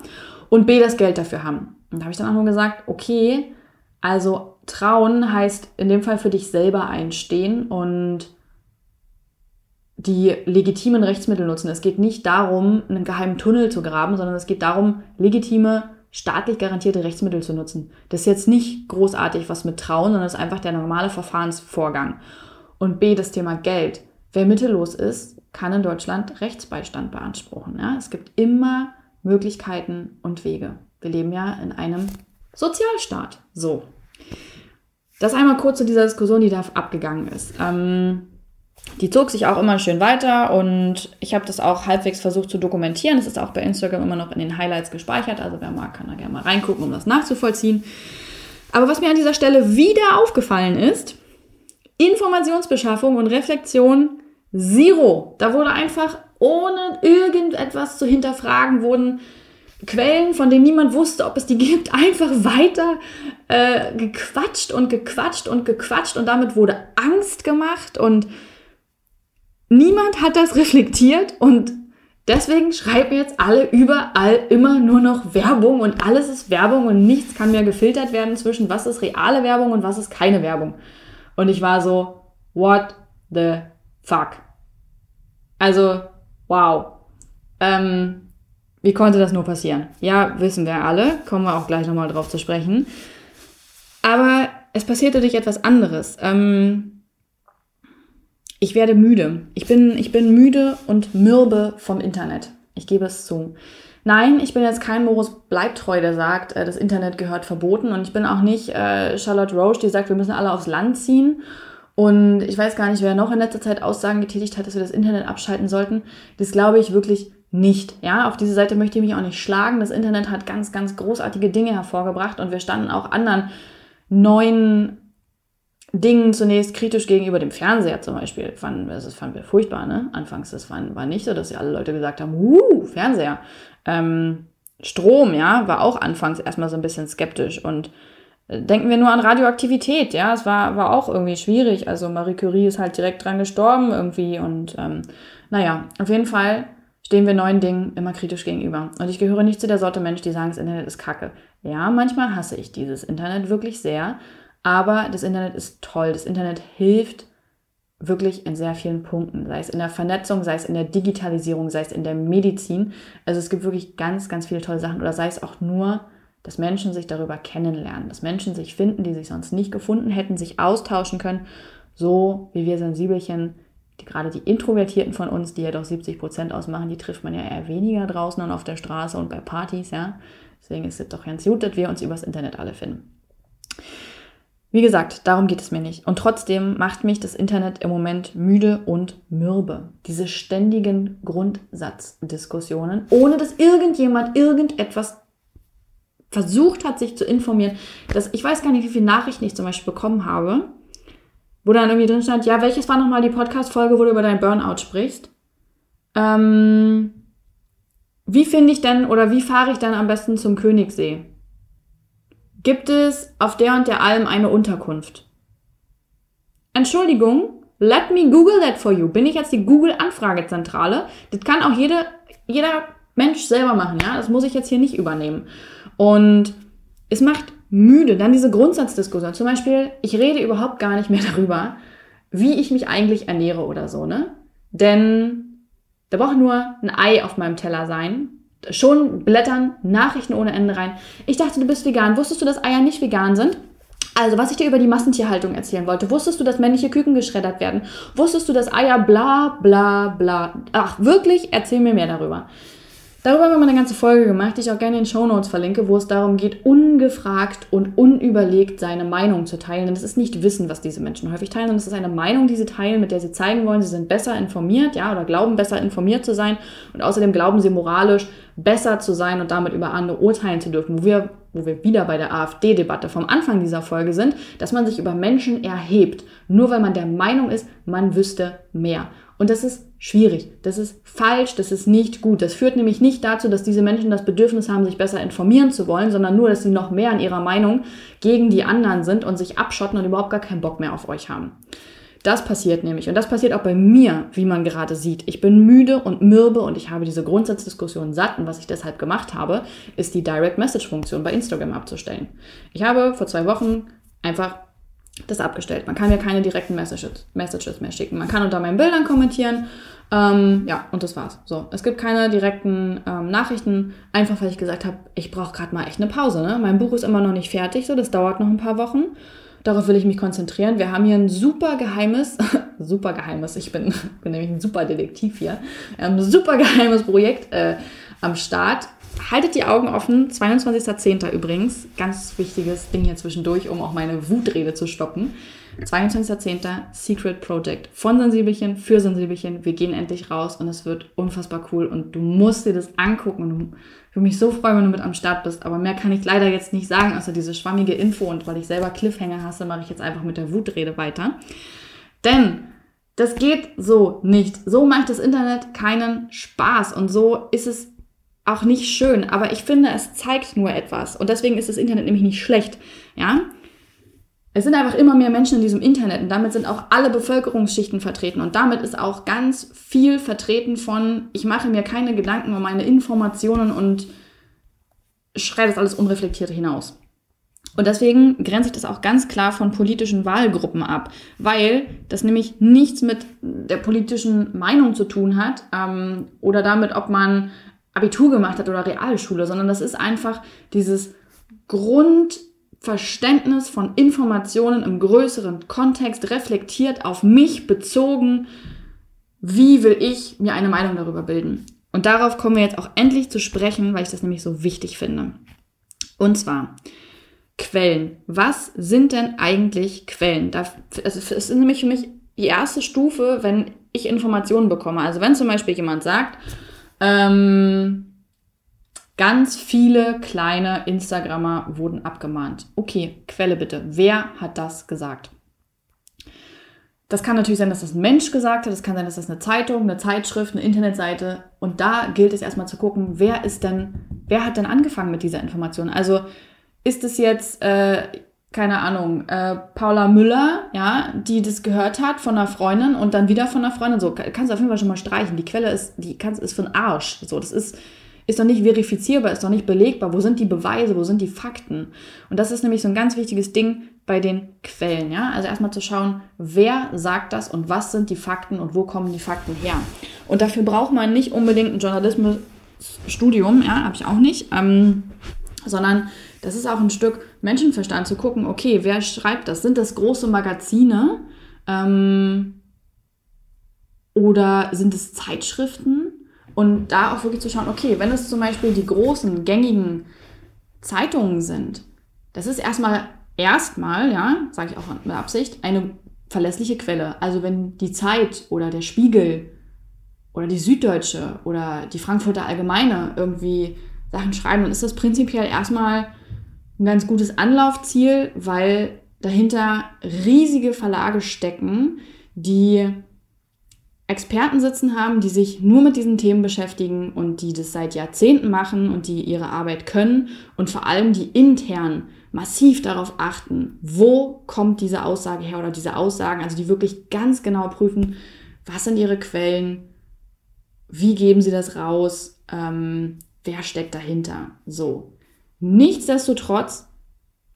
und B, das Geld dafür haben. Und da habe ich dann auch nur gesagt, okay, also trauen heißt in dem Fall für dich selber einstehen und die legitimen Rechtsmittel nutzen. Es geht nicht darum, einen geheimen Tunnel zu graben, sondern es geht darum, legitime staatlich garantierte Rechtsmittel zu nutzen. Das ist jetzt nicht großartig was mit Trauen, sondern das ist einfach der normale Verfahrensvorgang. Und B, das Thema Geld. Wer mittellos ist, kann in Deutschland Rechtsbeistand beanspruchen. Ja? Es gibt immer Möglichkeiten und Wege. Wir leben ja in einem Sozialstaat. So. das einmal kurz zu dieser Diskussion, die da abgegangen ist. Ähm, die zog sich auch immer schön weiter und ich habe das auch halbwegs versucht zu dokumentieren. Es ist auch bei Instagram immer noch in den Highlights gespeichert, also wer mag, kann da gerne mal reingucken, um das nachzuvollziehen. Aber was mir an dieser Stelle wieder aufgefallen ist, Informationsbeschaffung und Reflexion zero. Da wurde einfach ohne irgendetwas zu hinterfragen, wurden Quellen, von denen niemand wusste, ob es die gibt, einfach weiter äh, gequatscht und gequatscht und gequatscht und damit wurde Angst gemacht und niemand hat das reflektiert und deswegen schreiben jetzt alle überall immer nur noch Werbung und alles ist Werbung und nichts kann mehr gefiltert werden zwischen was ist reale Werbung und was ist keine Werbung. Und ich war so, what the fuck? Also, wow. Ähm, wie konnte das nur passieren? Ja, wissen wir alle, kommen wir auch gleich nochmal drauf zu sprechen. Aber es passierte durch etwas anderes. Ähm, ich werde müde. Ich bin, ich bin müde und mürbe vom Internet. Ich gebe es zu. Nein, ich bin jetzt kein Morus Bleibtreu, der sagt, äh, das Internet gehört verboten. Und ich bin auch nicht äh, Charlotte Roche, die sagt, wir müssen alle aufs Land ziehen. Und ich weiß gar nicht, wer noch in letzter Zeit Aussagen getätigt hat, dass wir das Internet abschalten sollten. Das glaube ich wirklich nicht. Ja, auf diese Seite möchte ich mich auch nicht schlagen. Das Internet hat ganz, ganz großartige Dinge hervorgebracht und wir standen auch anderen neuen Dingen zunächst kritisch gegenüber dem Fernseher zum Beispiel. Fanden, das fanden wir furchtbar, ne? Anfangs, das war, war nicht so, dass ja alle Leute gesagt haben, uh, Fernseher. Ähm, Strom, ja, war auch anfangs erstmal so ein bisschen skeptisch und äh, Denken wir nur an Radioaktivität, ja, es war, war auch irgendwie schwierig. Also Marie Curie ist halt direkt dran gestorben irgendwie und ähm, naja, auf jeden Fall stehen wir neuen Dingen immer kritisch gegenüber. Und ich gehöre nicht zu der Sorte Mensch, die sagen, das Internet ist kacke. Ja, manchmal hasse ich dieses Internet wirklich sehr, aber das Internet ist toll. Das Internet hilft wirklich in sehr vielen Punkten, sei es in der Vernetzung, sei es in der Digitalisierung, sei es in der Medizin. Also es gibt wirklich ganz, ganz viele tolle Sachen oder sei es auch nur, dass Menschen sich darüber kennenlernen, dass Menschen sich finden, die sich sonst nicht gefunden hätten, sich austauschen können, so wie wir Sensibelchen die, gerade die Introvertierten von uns, die ja doch 70 Prozent ausmachen, die trifft man ja eher weniger draußen und auf der Straße und bei Partys, ja. Deswegen ist es doch ganz gut, dass wir uns übers Internet alle finden. Wie gesagt, darum geht es mir nicht. Und trotzdem macht mich das Internet im Moment müde und mürbe. Diese ständigen Grundsatzdiskussionen, ohne dass irgendjemand irgendetwas versucht hat, sich zu informieren. Das, ich weiß gar nicht, wie viele Nachrichten ich zum Beispiel bekommen habe, wo dann irgendwie drin stand, ja, welches war nochmal die Podcast-Folge, wo du über dein Burnout sprichst? Ähm, wie finde ich denn oder wie fahre ich dann am besten zum Königssee? Gibt es auf der und der Alm eine Unterkunft? Entschuldigung, let me Google that for you. Bin ich jetzt die Google-Anfragezentrale? Das kann auch jede, jeder Mensch selber machen, ja? Das muss ich jetzt hier nicht übernehmen. Und es macht müde. Dann diese Grundsatzdiskussion. Zum Beispiel, ich rede überhaupt gar nicht mehr darüber, wie ich mich eigentlich ernähre oder so, ne? Denn da braucht nur ein Ei auf meinem Teller sein. Schon blättern Nachrichten ohne Ende rein. Ich dachte, du bist vegan. Wusstest du, dass Eier nicht vegan sind? Also, was ich dir über die Massentierhaltung erzählen wollte. Wusstest du, dass männliche Küken geschreddert werden? Wusstest du, dass Eier bla bla bla. Ach, wirklich? Erzähl mir mehr darüber. Darüber haben wir eine ganze Folge gemacht, die ich auch gerne in den Show Notes verlinke, wo es darum geht, ungefragt und unüberlegt seine Meinung zu teilen. Denn es ist nicht Wissen, was diese Menschen häufig teilen, sondern es ist eine Meinung, die sie teilen, mit der sie zeigen wollen, sie sind besser informiert, ja, oder glauben besser informiert zu sein. Und außerdem glauben sie moralisch besser zu sein und damit über andere urteilen zu dürfen. Wo wir, wo wir wieder bei der AfD-Debatte vom Anfang dieser Folge sind, dass man sich über Menschen erhebt, nur weil man der Meinung ist, man wüsste mehr. Und das ist schwierig. Das ist falsch, das ist nicht gut. Das führt nämlich nicht dazu, dass diese Menschen das Bedürfnis haben, sich besser informieren zu wollen, sondern nur, dass sie noch mehr an ihrer Meinung gegen die anderen sind und sich abschotten und überhaupt gar keinen Bock mehr auf euch haben. Das passiert nämlich. Und das passiert auch bei mir, wie man gerade sieht. Ich bin müde und mürbe und ich habe diese Grundsatzdiskussion satt. Und was ich deshalb gemacht habe, ist die Direct Message Funktion bei Instagram abzustellen. Ich habe vor zwei Wochen einfach das abgestellt. Man kann mir keine direkten Messages, Messages mehr schicken. Man kann unter meinen Bildern kommentieren. Ähm, ja, und das war's. So, es gibt keine direkten ähm, Nachrichten, einfach weil ich gesagt habe, ich brauche gerade mal echt eine Pause. Ne? Mein Buch ist immer noch nicht fertig, so das dauert noch ein paar Wochen. Darauf will ich mich konzentrieren. Wir haben hier ein super geheimes, super geheimes, ich bin, bin nämlich ein super Detektiv hier, ein super geheimes Projekt äh, am Start. haltet die Augen offen. 22.10. übrigens. Ganz wichtiges Ding hier zwischendurch, um auch meine Wutrede zu stoppen. 22.10. Secret Project von Sensibelchen für Sensibelchen. Wir gehen endlich raus und es wird unfassbar cool und du musst dir das angucken und ich würde mich so freuen, wenn du mit am Start bist. Aber mehr kann ich leider jetzt nicht sagen, außer diese schwammige Info und weil ich selber Cliffhanger hasse, mache ich jetzt einfach mit der Wutrede weiter. Denn das geht so nicht. So macht das Internet keinen Spaß und so ist es auch nicht schön. Aber ich finde, es zeigt nur etwas und deswegen ist das Internet nämlich nicht schlecht. Ja, es sind einfach immer mehr Menschen in diesem Internet und damit sind auch alle Bevölkerungsschichten vertreten und damit ist auch ganz viel vertreten von, ich mache mir keine Gedanken um meine Informationen und schreibe das alles unreflektiert hinaus. Und deswegen grenze ich das auch ganz klar von politischen Wahlgruppen ab, weil das nämlich nichts mit der politischen Meinung zu tun hat ähm, oder damit, ob man Abitur gemacht hat oder Realschule, sondern das ist einfach dieses Grund Verständnis von Informationen im größeren Kontext reflektiert auf mich bezogen. Wie will ich mir eine Meinung darüber bilden? Und darauf kommen wir jetzt auch endlich zu sprechen, weil ich das nämlich so wichtig finde. Und zwar Quellen. Was sind denn eigentlich Quellen? Es ist nämlich für mich die erste Stufe, wenn ich Informationen bekomme. Also wenn zum Beispiel jemand sagt, ähm, Ganz viele kleine Instagrammer wurden abgemahnt. Okay, Quelle bitte. Wer hat das gesagt? Das kann natürlich sein, dass das ein Mensch gesagt hat. Das kann sein, dass das eine Zeitung, eine Zeitschrift, eine Internetseite. Und da gilt es erstmal zu gucken, wer ist denn, wer hat denn angefangen mit dieser Information? Also ist es jetzt, äh, keine Ahnung, äh, Paula Müller, ja, die das gehört hat von einer Freundin und dann wieder von einer Freundin. So, kannst du auf jeden Fall schon mal streichen. Die Quelle ist, die kannst, ist für den Arsch. So, das ist, ist doch nicht verifizierbar, ist doch nicht belegbar. Wo sind die Beweise, wo sind die Fakten? Und das ist nämlich so ein ganz wichtiges Ding bei den Quellen. Ja? Also erstmal zu schauen, wer sagt das und was sind die Fakten und wo kommen die Fakten her. Und dafür braucht man nicht unbedingt ein Journalismusstudium, ja, habe ich auch nicht, ähm, sondern das ist auch ein Stück Menschenverstand zu gucken, okay, wer schreibt das? Sind das große Magazine? Ähm, oder sind es Zeitschriften? Und da auch wirklich zu schauen, okay, wenn es zum Beispiel die großen, gängigen Zeitungen sind, das ist erstmal, erstmal, ja, sage ich auch mit Absicht, eine verlässliche Quelle. Also wenn die Zeit oder der Spiegel oder die Süddeutsche oder die Frankfurter Allgemeine irgendwie Sachen schreiben, dann ist das prinzipiell erstmal ein ganz gutes Anlaufziel, weil dahinter riesige Verlage stecken, die Experten sitzen haben, die sich nur mit diesen Themen beschäftigen und die das seit Jahrzehnten machen und die ihre Arbeit können und vor allem die intern massiv darauf achten, wo kommt diese Aussage her oder diese Aussagen, also die wirklich ganz genau prüfen, was sind ihre Quellen, wie geben sie das raus, ähm, wer steckt dahinter. So. Nichtsdestotrotz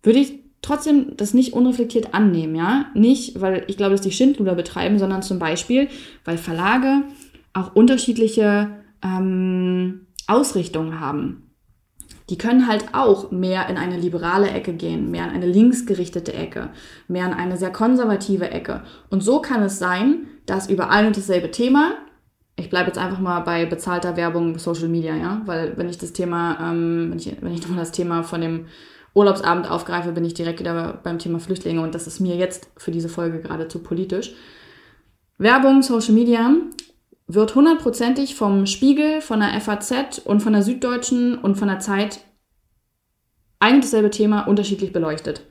würde ich trotzdem das nicht unreflektiert annehmen, ja. Nicht, weil ich glaube, dass die Schindluder betreiben, sondern zum Beispiel, weil Verlage auch unterschiedliche ähm, Ausrichtungen haben. Die können halt auch mehr in eine liberale Ecke gehen, mehr in eine linksgerichtete Ecke, mehr in eine sehr konservative Ecke. Und so kann es sein, dass über ein und dasselbe Thema, ich bleibe jetzt einfach mal bei bezahlter Werbung Social Media, ja, weil wenn ich das Thema, ähm, wenn ich, wenn ich nochmal das Thema von dem Urlaubsabend aufgreife, bin ich direkt wieder beim Thema Flüchtlinge und das ist mir jetzt für diese Folge gerade zu politisch. Werbung, Social Media wird hundertprozentig vom Spiegel, von der FAZ und von der Süddeutschen und von der Zeit und dasselbe Thema unterschiedlich beleuchtet,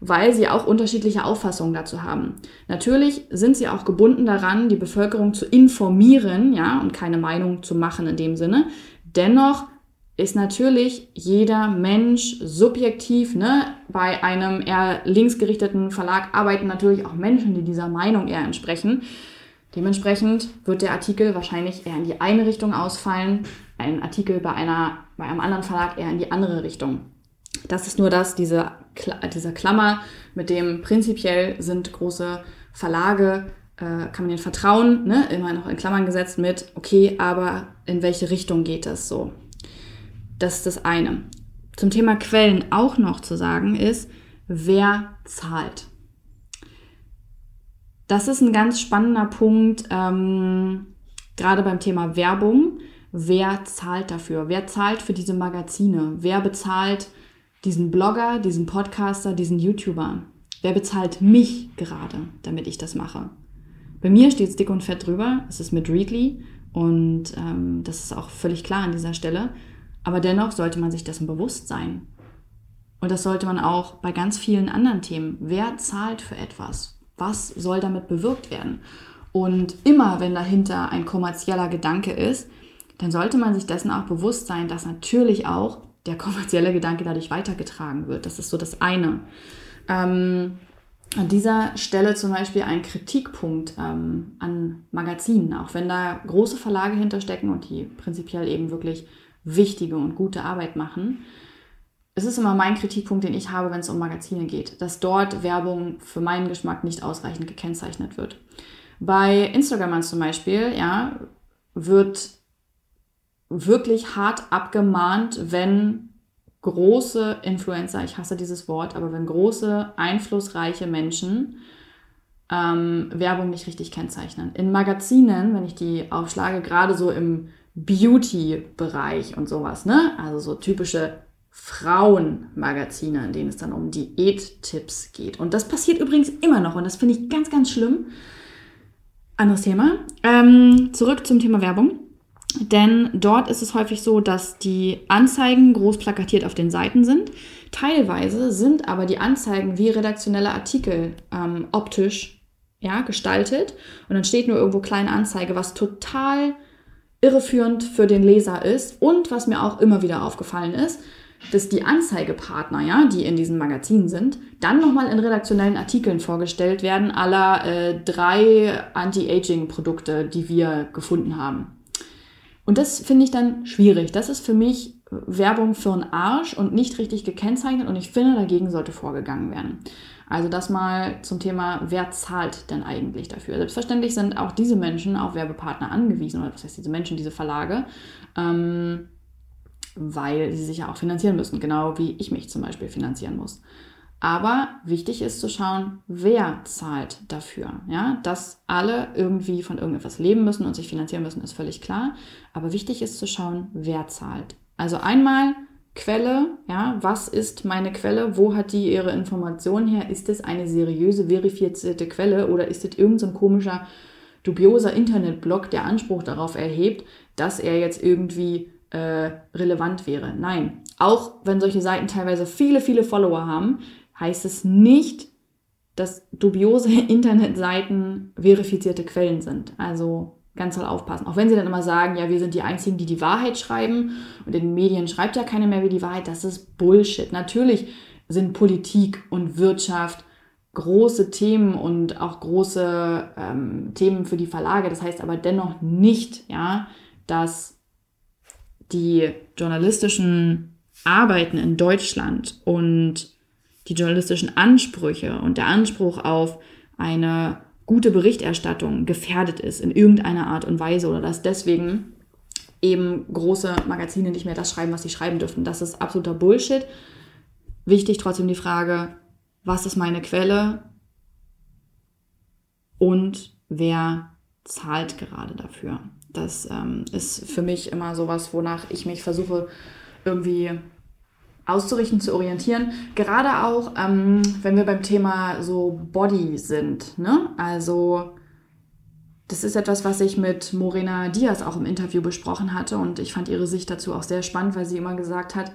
weil sie auch unterschiedliche Auffassungen dazu haben. Natürlich sind sie auch gebunden daran, die Bevölkerung zu informieren, ja, und keine Meinung zu machen in dem Sinne. Dennoch ist natürlich jeder Mensch subjektiv. Ne? Bei einem eher linksgerichteten Verlag arbeiten natürlich auch Menschen, die dieser Meinung eher entsprechen. Dementsprechend wird der Artikel wahrscheinlich eher in die eine Richtung ausfallen, ein Artikel bei, einer, bei einem anderen Verlag eher in die andere Richtung. Das ist nur das, diese, diese Klammer, mit dem prinzipiell sind große Verlage, äh, kann man ihnen vertrauen, ne? immer noch in Klammern gesetzt mit, okay, aber in welche Richtung geht das so? Das ist das eine. Zum Thema Quellen auch noch zu sagen ist, wer zahlt. Das ist ein ganz spannender Punkt, ähm, gerade beim Thema Werbung, wer zahlt dafür? Wer zahlt für diese Magazine? Wer bezahlt diesen Blogger, diesen Podcaster, diesen YouTuber? Wer bezahlt mich gerade, damit ich das mache? Bei mir steht es dick und fett drüber. Es ist mit Readly und ähm, das ist auch völlig klar an dieser Stelle. Aber dennoch sollte man sich dessen bewusst sein. Und das sollte man auch bei ganz vielen anderen Themen. Wer zahlt für etwas? Was soll damit bewirkt werden? Und immer, wenn dahinter ein kommerzieller Gedanke ist, dann sollte man sich dessen auch bewusst sein, dass natürlich auch der kommerzielle Gedanke dadurch weitergetragen wird. Das ist so das eine. Ähm, an dieser Stelle zum Beispiel ein Kritikpunkt ähm, an Magazinen, auch wenn da große Verlage hinterstecken und die prinzipiell eben wirklich wichtige und gute Arbeit machen. Es ist immer mein Kritikpunkt, den ich habe, wenn es um Magazine geht, dass dort Werbung für meinen Geschmack nicht ausreichend gekennzeichnet wird. Bei Instagram zum Beispiel, ja, wird wirklich hart abgemahnt, wenn große Influencer, ich hasse dieses Wort, aber wenn große, einflussreiche Menschen ähm, Werbung nicht richtig kennzeichnen. In Magazinen, wenn ich die aufschlage, gerade so im Beauty-Bereich und sowas, ne? Also so typische Frauenmagazine, in denen es dann um Diät-Tipps geht. Und das passiert übrigens immer noch und das finde ich ganz, ganz schlimm. Anderes Thema. Ähm, zurück zum Thema Werbung. Denn dort ist es häufig so, dass die Anzeigen groß plakatiert auf den Seiten sind. Teilweise sind aber die Anzeigen wie redaktionelle Artikel ähm, optisch ja, gestaltet. Und dann steht nur irgendwo kleine Anzeige, was total irreführend für den Leser ist. Und was mir auch immer wieder aufgefallen ist, dass die Anzeigepartner, ja, die in diesen Magazinen sind, dann nochmal in redaktionellen Artikeln vorgestellt werden, aller äh, drei Anti-Aging-Produkte, die wir gefunden haben. Und das finde ich dann schwierig. Das ist für mich Werbung für einen Arsch und nicht richtig gekennzeichnet und ich finde, dagegen sollte vorgegangen werden. Also das mal zum Thema, wer zahlt denn eigentlich dafür? Selbstverständlich sind auch diese Menschen auf Werbepartner angewiesen, oder was heißt diese Menschen, diese Verlage, ähm, weil sie sich ja auch finanzieren müssen, genau wie ich mich zum Beispiel finanzieren muss. Aber wichtig ist zu schauen, wer zahlt dafür. Ja, dass alle irgendwie von irgendetwas leben müssen und sich finanzieren müssen, ist völlig klar. Aber wichtig ist zu schauen, wer zahlt. Also einmal Quelle, ja, was ist meine Quelle? Wo hat die ihre Informationen her? Ist es eine seriöse, verifizierte Quelle oder ist es irgendein so komischer, dubioser Internetblog, der Anspruch darauf erhebt, dass er jetzt irgendwie äh, relevant wäre? Nein. Auch wenn solche Seiten teilweise viele, viele Follower haben, heißt es nicht, dass dubiose Internetseiten verifizierte Quellen sind. Also ganz toll aufpassen. Auch wenn sie dann immer sagen, ja, wir sind die Einzigen, die die Wahrheit schreiben und in den Medien schreibt ja keiner mehr wie die Wahrheit, das ist Bullshit. Natürlich sind Politik und Wirtschaft große Themen und auch große ähm, Themen für die Verlage. Das heißt aber dennoch nicht, ja, dass die journalistischen Arbeiten in Deutschland und die journalistischen Ansprüche und der Anspruch auf eine gute Berichterstattung gefährdet ist in irgendeiner Art und Weise oder dass deswegen eben große Magazine nicht mehr das schreiben, was sie schreiben dürfen. Das ist absoluter Bullshit. Wichtig trotzdem die Frage, was ist meine Quelle und wer zahlt gerade dafür. Das ähm, ist für mich immer sowas, wonach ich mich versuche irgendwie auszurichten, zu orientieren. Gerade auch, ähm, wenn wir beim Thema so Body sind. Ne? Also das ist etwas, was ich mit Morena Diaz auch im Interview besprochen hatte und ich fand ihre Sicht dazu auch sehr spannend, weil sie immer gesagt hat,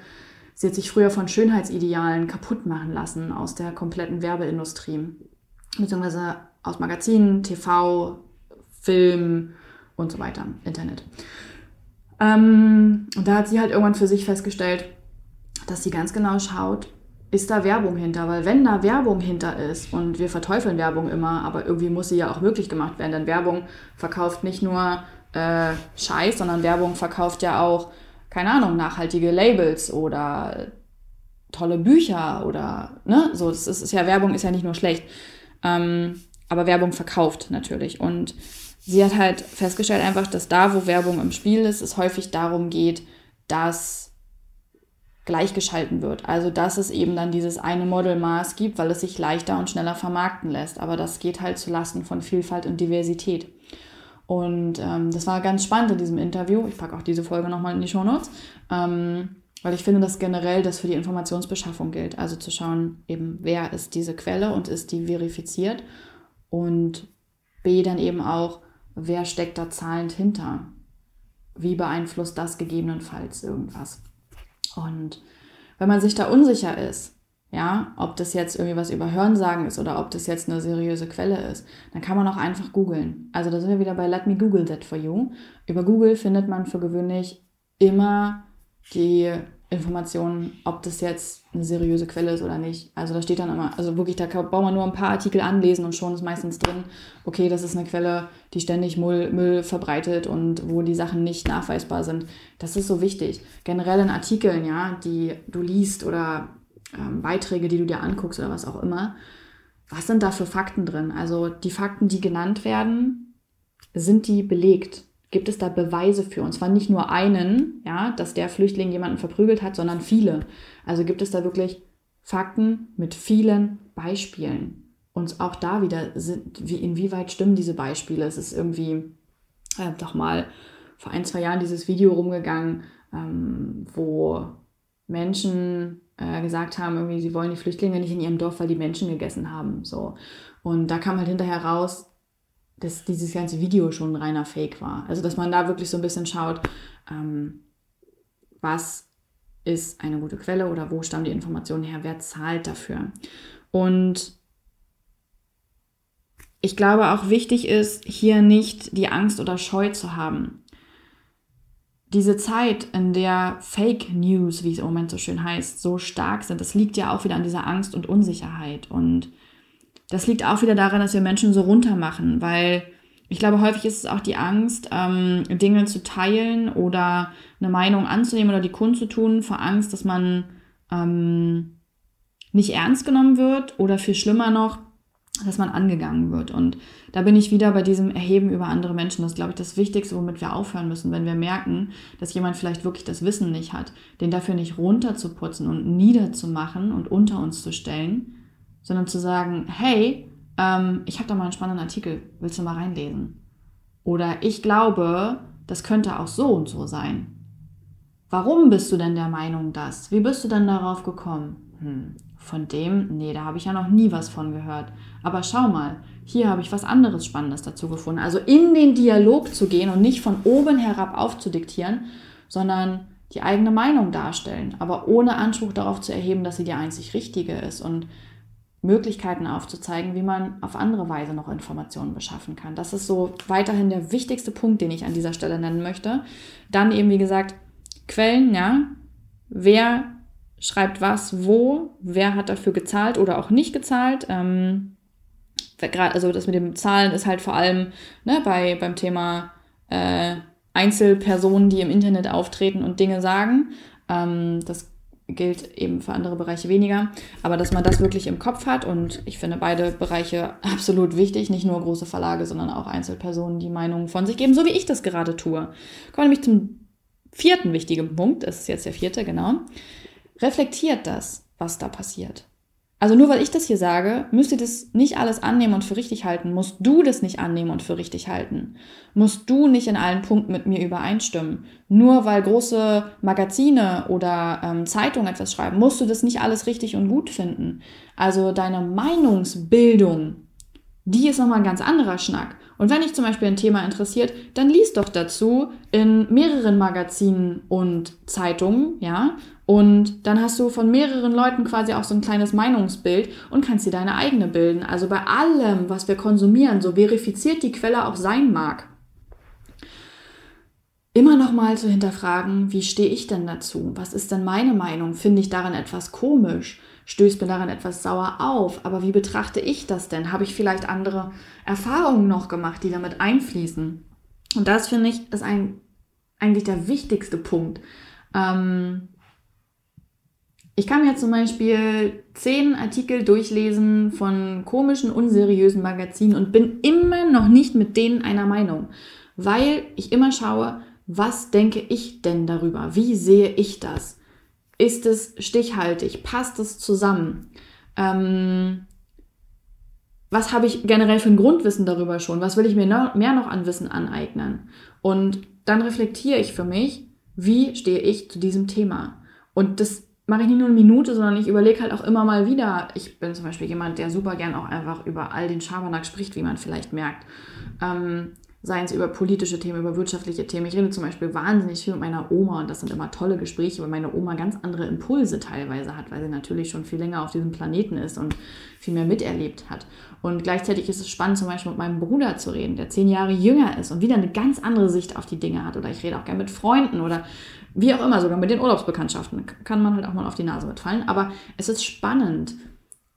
sie hat sich früher von Schönheitsidealen kaputt machen lassen aus der kompletten Werbeindustrie, beziehungsweise aus Magazinen, TV, Film und so weiter, Internet. Ähm, und da hat sie halt irgendwann für sich festgestellt, dass sie ganz genau schaut, ist da Werbung hinter? Weil wenn da Werbung hinter ist und wir verteufeln Werbung immer, aber irgendwie muss sie ja auch möglich gemacht werden, denn Werbung verkauft nicht nur äh, Scheiß, sondern Werbung verkauft ja auch, keine Ahnung, nachhaltige Labels oder tolle Bücher oder, ne, so, das ist, ja, Werbung ist ja nicht nur schlecht, ähm, aber Werbung verkauft natürlich. Und sie hat halt festgestellt einfach, dass da, wo Werbung im Spiel ist, es häufig darum geht, dass gleichgeschalten wird. Also dass es eben dann dieses eine Modelmaß gibt, weil es sich leichter und schneller vermarkten lässt. Aber das geht halt zu Lasten von Vielfalt und Diversität. Und ähm, das war ganz spannend in diesem Interview. Ich packe auch diese Folge nochmal in die Show Notes. Ähm, weil ich finde, dass generell das für die Informationsbeschaffung gilt. Also zu schauen, eben, wer ist diese Quelle und ist die verifiziert. Und B, dann eben auch, wer steckt da zahlend hinter? Wie beeinflusst das gegebenenfalls irgendwas? Und wenn man sich da unsicher ist, ja, ob das jetzt irgendwie was über Hörensagen ist oder ob das jetzt eine seriöse Quelle ist, dann kann man auch einfach googeln. Also da sind wir wieder bei Let me Google that for you. Über Google findet man für gewöhnlich immer die Informationen, ob das jetzt eine seriöse Quelle ist oder nicht. Also da steht dann immer, also wirklich, da braucht man nur ein paar Artikel anlesen und schon ist meistens drin, okay, das ist eine Quelle, die ständig Müll, Müll verbreitet und wo die Sachen nicht nachweisbar sind. Das ist so wichtig. Generell in Artikeln, ja, die du liest oder ähm, Beiträge, die du dir anguckst oder was auch immer, was sind da für Fakten drin? Also die Fakten, die genannt werden, sind die belegt? Gibt es da Beweise für? Und zwar nicht nur einen, ja, dass der Flüchtling jemanden verprügelt hat, sondern viele. Also gibt es da wirklich Fakten mit vielen Beispielen. Und auch da wieder, sind, wie, inwieweit stimmen diese Beispiele? Es ist irgendwie äh, doch mal vor ein, zwei Jahren dieses Video rumgegangen, ähm, wo Menschen äh, gesagt haben, irgendwie, sie wollen die Flüchtlinge nicht in ihrem Dorf, weil die Menschen gegessen haben. So. Und da kam halt hinterher raus, dass dieses ganze Video schon ein reiner Fake war. Also dass man da wirklich so ein bisschen schaut, ähm, was ist eine gute Quelle oder wo stammen die Informationen her, wer zahlt dafür. Und ich glaube auch wichtig ist, hier nicht die Angst oder Scheu zu haben diese Zeit, in der Fake News, wie es im Moment so schön heißt, so stark sind, das liegt ja auch wieder an dieser Angst und Unsicherheit. Und das liegt auch wieder daran, dass wir Menschen so runtermachen, weil ich glaube, häufig ist es auch die Angst, ähm, Dinge zu teilen oder eine Meinung anzunehmen oder die kundzutun, vor Angst, dass man ähm, nicht ernst genommen wird oder viel schlimmer noch, dass man angegangen wird. Und da bin ich wieder bei diesem Erheben über andere Menschen. Das ist, glaube ich, das Wichtigste, womit wir aufhören müssen, wenn wir merken, dass jemand vielleicht wirklich das Wissen nicht hat, den dafür nicht runterzuputzen und niederzumachen und unter uns zu stellen, sondern zu sagen, hey, ähm, ich habe da mal einen spannenden Artikel, willst du mal reinlesen? Oder ich glaube, das könnte auch so und so sein. Warum bist du denn der Meinung das? Wie bist du denn darauf gekommen? Hm, von dem, nee, da habe ich ja noch nie was von gehört. Aber schau mal, hier habe ich was anderes Spannendes dazu gefunden. Also in den Dialog zu gehen und nicht von oben herab aufzudiktieren, sondern die eigene Meinung darstellen, aber ohne Anspruch darauf zu erheben, dass sie die einzig richtige ist und Möglichkeiten aufzuzeigen, wie man auf andere Weise noch Informationen beschaffen kann. Das ist so weiterhin der wichtigste Punkt, den ich an dieser Stelle nennen möchte. Dann eben, wie gesagt, Quellen, ja. Wer schreibt was, wo, wer hat dafür gezahlt oder auch nicht gezahlt. Ähm, also das mit den Zahlen ist halt vor allem ne, bei, beim Thema äh, Einzelpersonen, die im Internet auftreten und Dinge sagen. Ähm, das gilt eben für andere Bereiche weniger. Aber dass man das wirklich im Kopf hat und ich finde beide Bereiche absolut wichtig, nicht nur große Verlage, sondern auch Einzelpersonen, die Meinungen von sich geben, so wie ich das gerade tue. Kommen wir nämlich zum vierten wichtigen Punkt, das ist jetzt der vierte, genau. Reflektiert das, was da passiert. Also nur weil ich das hier sage, müsst ihr das nicht alles annehmen und für richtig halten. Musst du das nicht annehmen und für richtig halten. Musst du nicht in allen Punkten mit mir übereinstimmen. Nur weil große Magazine oder ähm, Zeitungen etwas schreiben, musst du das nicht alles richtig und gut finden. Also deine Meinungsbildung, die ist nochmal ein ganz anderer Schnack. Und wenn dich zum Beispiel ein Thema interessiert, dann liest doch dazu in mehreren Magazinen und Zeitungen, ja, und dann hast du von mehreren Leuten quasi auch so ein kleines Meinungsbild und kannst dir deine eigene bilden. Also bei allem, was wir konsumieren, so verifiziert die Quelle auch sein mag. Immer noch mal zu hinterfragen, wie stehe ich denn dazu? Was ist denn meine Meinung? Finde ich daran etwas komisch? Stößt mir daran etwas sauer auf? Aber wie betrachte ich das denn? Habe ich vielleicht andere Erfahrungen noch gemacht, die damit einfließen? Und das finde ich ist ein, eigentlich der wichtigste Punkt. Ähm, ich kann mir zum Beispiel zehn Artikel durchlesen von komischen, unseriösen Magazinen und bin immer noch nicht mit denen einer Meinung, weil ich immer schaue, was denke ich denn darüber? Wie sehe ich das? Ist es stichhaltig? Passt es zusammen? Ähm, was habe ich generell für ein Grundwissen darüber schon? Was will ich mir noch, mehr noch an Wissen aneignen? Und dann reflektiere ich für mich, wie stehe ich zu diesem Thema? Und das mache ich nicht nur eine Minute, sondern ich überlege halt auch immer mal wieder. Ich bin zum Beispiel jemand, der super gern auch einfach über all den Schabernack spricht, wie man vielleicht merkt. Ähm, seien es über politische Themen, über wirtschaftliche Themen. Ich rede zum Beispiel wahnsinnig viel mit meiner Oma und das sind immer tolle Gespräche, weil meine Oma ganz andere Impulse teilweise hat, weil sie natürlich schon viel länger auf diesem Planeten ist und viel mehr miterlebt hat. Und gleichzeitig ist es spannend, zum Beispiel mit meinem Bruder zu reden, der zehn Jahre jünger ist und wieder eine ganz andere Sicht auf die Dinge hat. Oder ich rede auch gerne mit Freunden oder wie auch immer, sogar mit den Urlaubsbekanntschaften. Kann man halt auch mal auf die Nase mitfallen. Aber es ist spannend,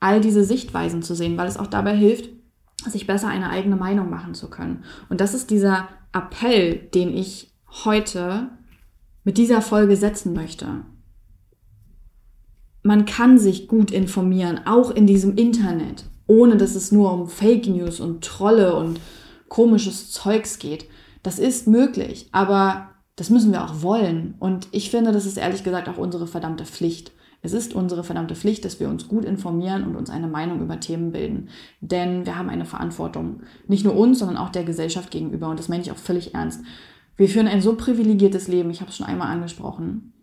all diese Sichtweisen zu sehen, weil es auch dabei hilft, sich besser eine eigene Meinung machen zu können. Und das ist dieser Appell, den ich heute mit dieser Folge setzen möchte. Man kann sich gut informieren, auch in diesem Internet, ohne dass es nur um Fake News und Trolle und komisches Zeugs geht. Das ist möglich, aber das müssen wir auch wollen. Und ich finde, das ist ehrlich gesagt auch unsere verdammte Pflicht. Es ist unsere verdammte Pflicht, dass wir uns gut informieren und uns eine Meinung über Themen bilden. Denn wir haben eine Verantwortung. Nicht nur uns, sondern auch der Gesellschaft gegenüber. Und das meine ich auch völlig ernst. Wir führen ein so privilegiertes Leben. Ich habe es schon einmal angesprochen.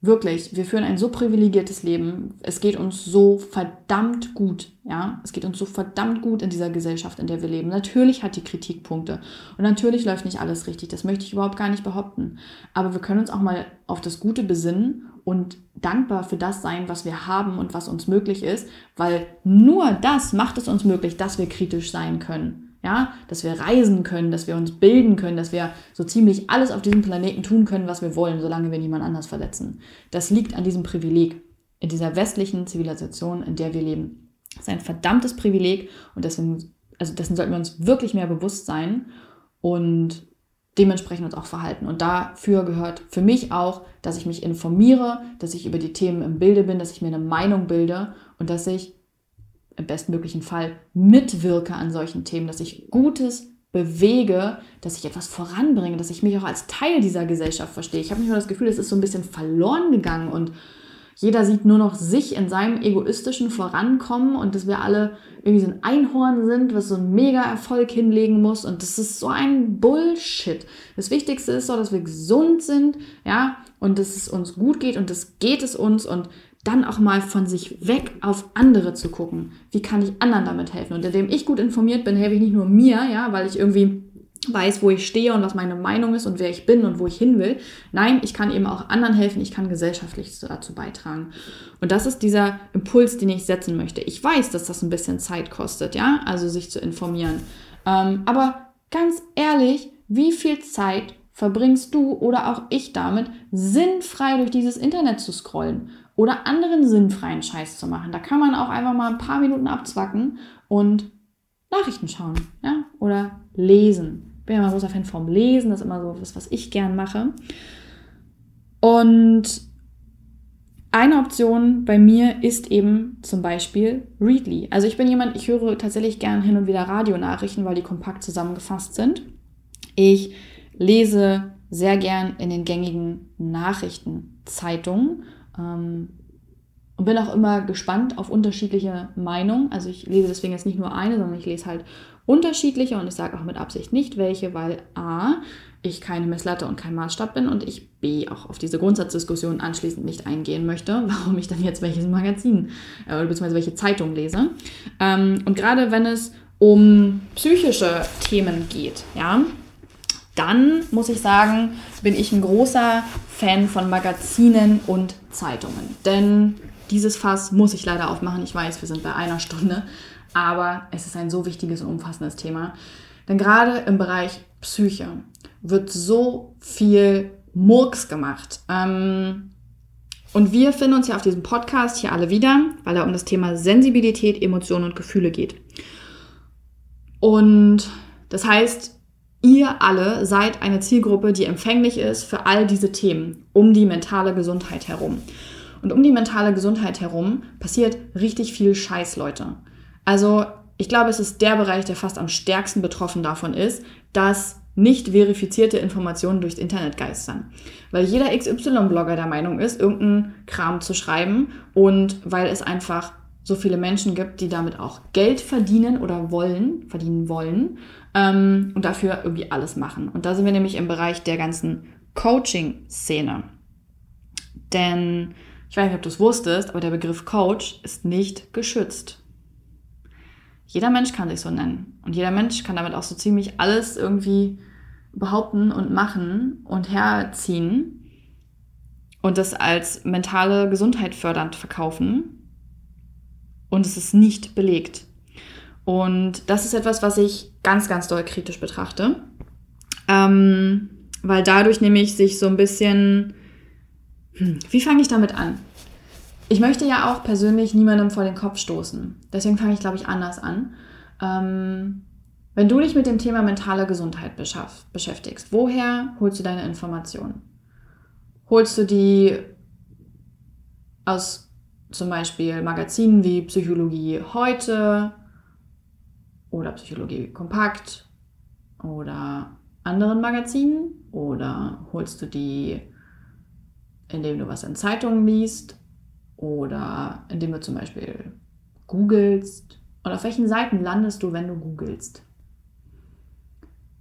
Wirklich, wir führen ein so privilegiertes Leben. Es geht uns so verdammt gut, ja. Es geht uns so verdammt gut in dieser Gesellschaft, in der wir leben. Natürlich hat die Kritikpunkte und natürlich läuft nicht alles richtig. Das möchte ich überhaupt gar nicht behaupten. Aber wir können uns auch mal auf das Gute besinnen und dankbar für das sein, was wir haben und was uns möglich ist, weil nur das macht es uns möglich, dass wir kritisch sein können. Ja, dass wir reisen können, dass wir uns bilden können, dass wir so ziemlich alles auf diesem Planeten tun können, was wir wollen, solange wir niemand anders verletzen. Das liegt an diesem Privileg, in dieser westlichen Zivilisation, in der wir leben. Das ist ein verdammtes Privileg und deswegen, also dessen sollten wir uns wirklich mehr bewusst sein und dementsprechend uns auch verhalten. Und dafür gehört für mich auch, dass ich mich informiere, dass ich über die Themen im Bilde bin, dass ich mir eine Meinung bilde und dass ich im bestmöglichen Fall mitwirke an solchen Themen, dass ich Gutes bewege, dass ich etwas voranbringe, dass ich mich auch als Teil dieser Gesellschaft verstehe. Ich habe manchmal das Gefühl, es ist so ein bisschen verloren gegangen und jeder sieht nur noch sich in seinem egoistischen Vorankommen und dass wir alle irgendwie so ein Einhorn sind, was so einen Mega-Erfolg hinlegen muss. Und das ist so ein Bullshit. Das Wichtigste ist doch, dass wir gesund sind, ja, und dass es uns gut geht und das geht es uns und dann auch mal von sich weg auf andere zu gucken. Wie kann ich anderen damit helfen? Und indem ich gut informiert bin, helfe ich nicht nur mir, ja, weil ich irgendwie weiß, wo ich stehe und was meine Meinung ist und wer ich bin und wo ich hin will. Nein, ich kann eben auch anderen helfen, ich kann gesellschaftlich dazu beitragen. Und das ist dieser Impuls, den ich setzen möchte. Ich weiß, dass das ein bisschen Zeit kostet, ja, also sich zu informieren. Ähm, aber ganz ehrlich, wie viel Zeit verbringst du oder auch ich damit, sinnfrei durch dieses Internet zu scrollen oder anderen sinnfreien Scheiß zu machen? Da kann man auch einfach mal ein paar Minuten abzwacken und Nachrichten schauen, ja, oder lesen bin ja immer großer Fan vom Lesen, das ist immer so was, was ich gern mache. Und eine Option bei mir ist eben zum Beispiel Readly. Also ich bin jemand, ich höre tatsächlich gern hin und wieder Radionachrichten, weil die kompakt zusammengefasst sind. Ich lese sehr gern in den gängigen Nachrichtenzeitungen ähm, und bin auch immer gespannt auf unterschiedliche Meinungen. Also ich lese deswegen jetzt nicht nur eine, sondern ich lese halt unterschiedliche und ich sage auch mit Absicht nicht welche, weil a, ich keine Messlatte und kein Maßstab bin und ich b, auch auf diese Grundsatzdiskussion anschließend nicht eingehen möchte, warum ich dann jetzt welches Magazin äh, oder beziehungsweise welche Zeitung lese. Ähm, und gerade wenn es um psychische Themen geht, ja, dann muss ich sagen, bin ich ein großer Fan von Magazinen und Zeitungen. Denn dieses Fass muss ich leider aufmachen. Ich weiß, wir sind bei einer Stunde aber es ist ein so wichtiges und umfassendes Thema. Denn gerade im Bereich Psyche wird so viel Murks gemacht. Ähm, und wir finden uns ja auf diesem Podcast hier alle wieder, weil er um das Thema Sensibilität, Emotionen und Gefühle geht. Und das heißt, ihr alle seid eine Zielgruppe, die empfänglich ist für all diese Themen um die mentale Gesundheit herum. Und um die mentale Gesundheit herum passiert richtig viel Scheiß, Leute. Also ich glaube, es ist der Bereich, der fast am stärksten betroffen davon ist, dass nicht verifizierte Informationen durchs Internet geistern. Weil jeder XY-Blogger der Meinung ist, irgendeinen Kram zu schreiben und weil es einfach so viele Menschen gibt, die damit auch Geld verdienen oder wollen, verdienen wollen ähm, und dafür irgendwie alles machen. Und da sind wir nämlich im Bereich der ganzen Coaching-Szene. Denn ich weiß nicht, ob du es wusstest, aber der Begriff Coach ist nicht geschützt. Jeder Mensch kann sich so nennen. Und jeder Mensch kann damit auch so ziemlich alles irgendwie behaupten und machen und herziehen und das als mentale Gesundheit fördernd verkaufen. Und es ist nicht belegt. Und das ist etwas, was ich ganz, ganz doll kritisch betrachte. Ähm, weil dadurch nämlich sich so ein bisschen hm, wie fange ich damit an? Ich möchte ja auch persönlich niemandem vor den Kopf stoßen. Deswegen fange ich, glaube ich, anders an. Ähm, wenn du dich mit dem Thema mentale Gesundheit beschäftigst, woher holst du deine Informationen? Holst du die aus zum Beispiel Magazinen wie Psychologie heute oder Psychologie kompakt oder anderen Magazinen? Oder holst du die indem du was in Zeitungen liest oder indem du zum Beispiel googelst. Und auf welchen Seiten landest du, wenn du googelst?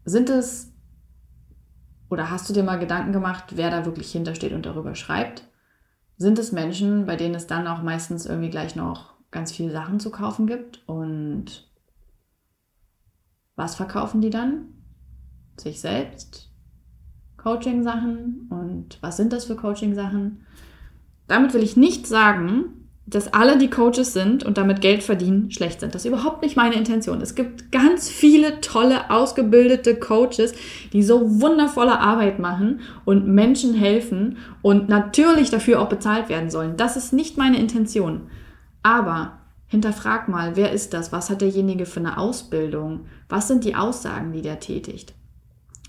Sind es oder hast du dir mal Gedanken gemacht, wer da wirklich hintersteht und darüber schreibt? Sind es Menschen, bei denen es dann auch meistens irgendwie gleich noch ganz viele Sachen zu kaufen gibt? Und was verkaufen die dann? Sich selbst? Coaching-Sachen und was sind das für Coaching-Sachen. Damit will ich nicht sagen, dass alle, die Coaches sind und damit Geld verdienen, schlecht sind. Das ist überhaupt nicht meine Intention. Es gibt ganz viele tolle, ausgebildete Coaches, die so wundervolle Arbeit machen und Menschen helfen und natürlich dafür auch bezahlt werden sollen. Das ist nicht meine Intention. Aber hinterfrag mal, wer ist das? Was hat derjenige für eine Ausbildung? Was sind die Aussagen, die der tätigt?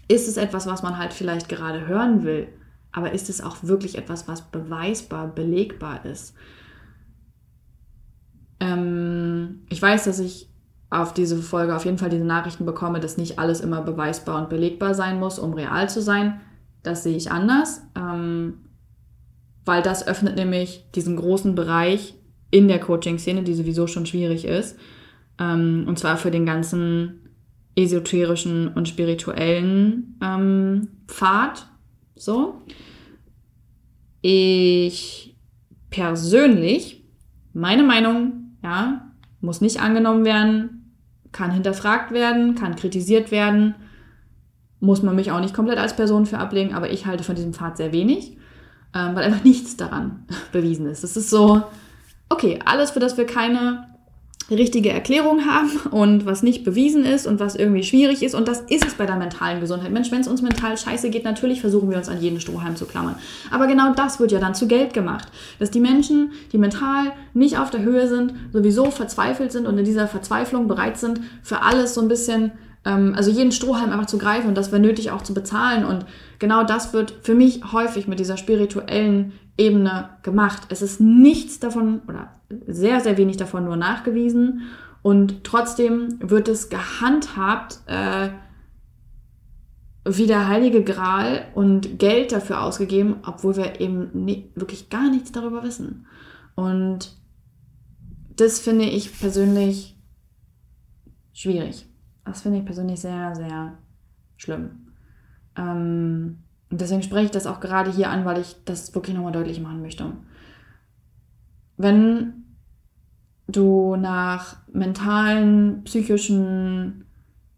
ist es etwas, was man halt vielleicht gerade hören will, aber ist es auch wirklich etwas, was beweisbar, belegbar ist? Ähm, ich weiß, dass ich auf diese Folge auf jeden Fall diese Nachrichten bekomme, dass nicht alles immer beweisbar und belegbar sein muss, um real zu sein. Das sehe ich anders, ähm, weil das öffnet nämlich diesen großen Bereich in der Coaching-Szene, die sowieso schon schwierig ist. Ähm, und zwar für den ganzen esoterischen und spirituellen ähm, Pfad. So. Ich persönlich, meine Meinung, ja, muss nicht angenommen werden, kann hinterfragt werden, kann kritisiert werden, muss man mich auch nicht komplett als Person für ablegen, aber ich halte von diesem Pfad sehr wenig, ähm, weil einfach nichts daran bewiesen ist. Es ist so, okay, alles, für das wir keine richtige Erklärung haben und was nicht bewiesen ist und was irgendwie schwierig ist. Und das ist es bei der mentalen Gesundheit. Mensch, wenn es uns mental scheiße geht, natürlich versuchen wir uns an jeden Strohhalm zu klammern. Aber genau das wird ja dann zu Geld gemacht. Dass die Menschen, die mental nicht auf der Höhe sind, sowieso verzweifelt sind und in dieser Verzweiflung bereit sind, für alles so ein bisschen, ähm, also jeden Strohhalm einfach zu greifen und das wäre nötig auch zu bezahlen. Und genau das wird für mich häufig mit dieser spirituellen Ebene gemacht. Es ist nichts davon oder sehr, sehr wenig davon nur nachgewiesen und trotzdem wird es gehandhabt äh, wie der heilige Gral und Geld dafür ausgegeben, obwohl wir eben nie, wirklich gar nichts darüber wissen. Und das finde ich persönlich schwierig. Das finde ich persönlich sehr, sehr schlimm. Ähm, deswegen spreche ich das auch gerade hier an, weil ich das wirklich nochmal deutlich machen möchte. Wenn du nach mentalen, psychischen,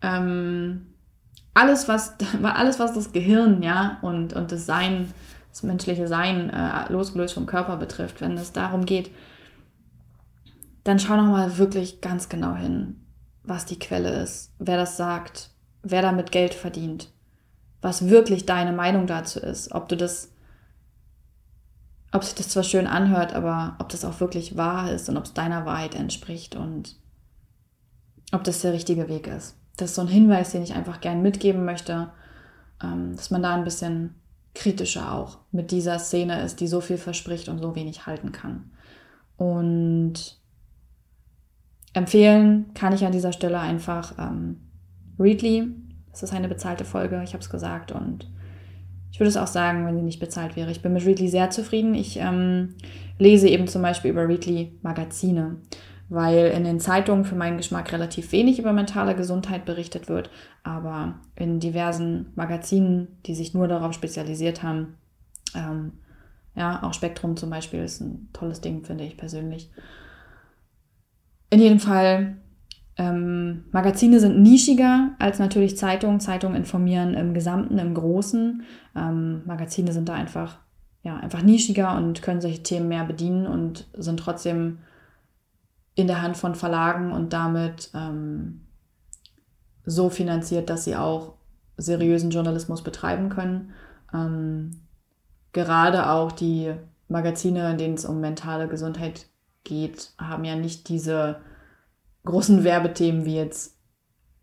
ähm, alles, was, alles, was das Gehirn, ja, und, und das Sein, das menschliche Sein, äh, losgelöst vom Körper betrifft, wenn es darum geht, dann schau nochmal wirklich ganz genau hin, was die Quelle ist, wer das sagt, wer damit Geld verdient was wirklich deine Meinung dazu ist. Ob du das, ob sich das zwar schön anhört, aber ob das auch wirklich wahr ist und ob es deiner Wahrheit entspricht und ob das der richtige Weg ist. Das ist so ein Hinweis, den ich einfach gern mitgeben möchte, ähm, dass man da ein bisschen kritischer auch mit dieser Szene ist, die so viel verspricht und so wenig halten kann. Und empfehlen kann ich an dieser Stelle einfach ähm, Readly, es ist eine bezahlte Folge, ich habe es gesagt. Und ich würde es auch sagen, wenn sie nicht bezahlt wäre. Ich bin mit Readly sehr zufrieden. Ich ähm, lese eben zum Beispiel über Readly Magazine, weil in den Zeitungen für meinen Geschmack relativ wenig über mentale Gesundheit berichtet wird, aber in diversen Magazinen, die sich nur darauf spezialisiert haben, ähm, ja, auch Spektrum zum Beispiel ist ein tolles Ding, finde ich persönlich. In jedem Fall ähm, Magazine sind nischiger als natürlich Zeitungen. Zeitungen informieren im Gesamten, im Großen. Ähm, Magazine sind da einfach, ja, einfach nischiger und können solche Themen mehr bedienen und sind trotzdem in der Hand von Verlagen und damit ähm, so finanziert, dass sie auch seriösen Journalismus betreiben können. Ähm, gerade auch die Magazine, in denen es um mentale Gesundheit geht, haben ja nicht diese großen Werbethemen wie jetzt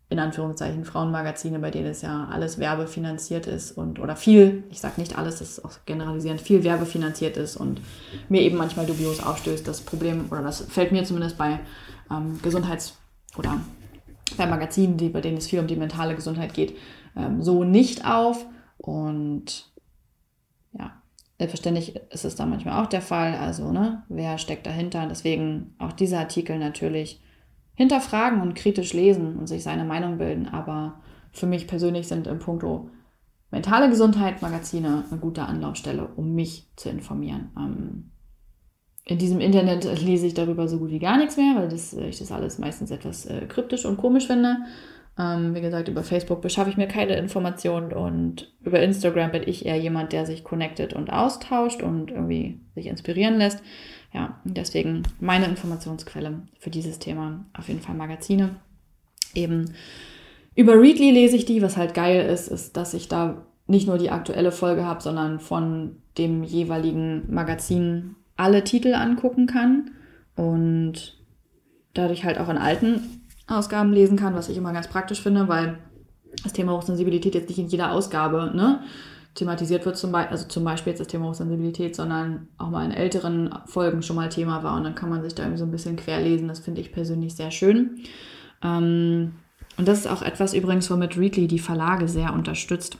in Anführungszeichen Frauenmagazine, bei denen es ja alles werbefinanziert ist und oder viel, ich sage nicht alles, das ist auch generalisierend, viel werbefinanziert ist und mir eben manchmal dubios aufstößt. Das Problem, oder das fällt mir zumindest bei ähm, Gesundheits- oder bei Magazinen, die, bei denen es viel um die mentale Gesundheit geht, ähm, so nicht auf. Und ja, selbstverständlich ist es da manchmal auch der Fall. Also, ne, wer steckt dahinter? Deswegen auch dieser Artikel natürlich hinterfragen und kritisch lesen und sich seine Meinung bilden. Aber für mich persönlich sind im Punkto mentale Gesundheit Magazine eine gute Anlaufstelle, um mich zu informieren. Ähm, in diesem Internet lese ich darüber so gut wie gar nichts mehr, weil das, ich das alles meistens etwas äh, kryptisch und komisch finde. Ähm, wie gesagt, über Facebook beschaffe ich mir keine Informationen und über Instagram bin ich eher jemand, der sich connectet und austauscht und irgendwie sich inspirieren lässt. Ja, deswegen meine Informationsquelle für dieses Thema auf jeden Fall Magazine. Eben über Readly lese ich die, was halt geil ist, ist, dass ich da nicht nur die aktuelle Folge habe, sondern von dem jeweiligen Magazin alle Titel angucken kann und dadurch halt auch in alten Ausgaben lesen kann, was ich immer ganz praktisch finde, weil das Thema Hochsensibilität jetzt nicht in jeder Ausgabe ne, thematisiert wird, zum Beispiel, also zum Beispiel jetzt das Thema Hochsensibilität, sondern auch mal in älteren Folgen schon mal Thema war und dann kann man sich da irgendwie so ein bisschen querlesen. Das finde ich persönlich sehr schön. Ähm, und das ist auch etwas übrigens, womit Readly die Verlage sehr unterstützt.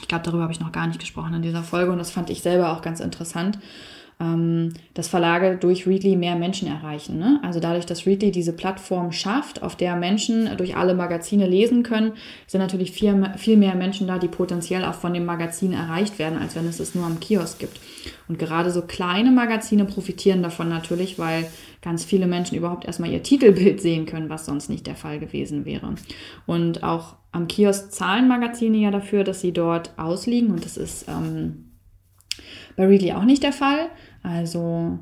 Ich glaube, darüber habe ich noch gar nicht gesprochen in dieser Folge und das fand ich selber auch ganz interessant ähm, dass Verlage durch Readly mehr Menschen erreichen. Ne? Also dadurch, dass Readly diese Plattform schafft, auf der Menschen durch alle Magazine lesen können, sind natürlich viel, viel mehr Menschen da, die potenziell auch von dem Magazin erreicht werden, als wenn es es nur am Kiosk gibt. Und gerade so kleine Magazine profitieren davon natürlich, weil ganz viele Menschen überhaupt erstmal ihr Titelbild sehen können, was sonst nicht der Fall gewesen wäre. Und auch am Kiosk zahlen Magazine ja dafür, dass sie dort ausliegen und das ist ähm, bei Readly auch nicht der Fall. Also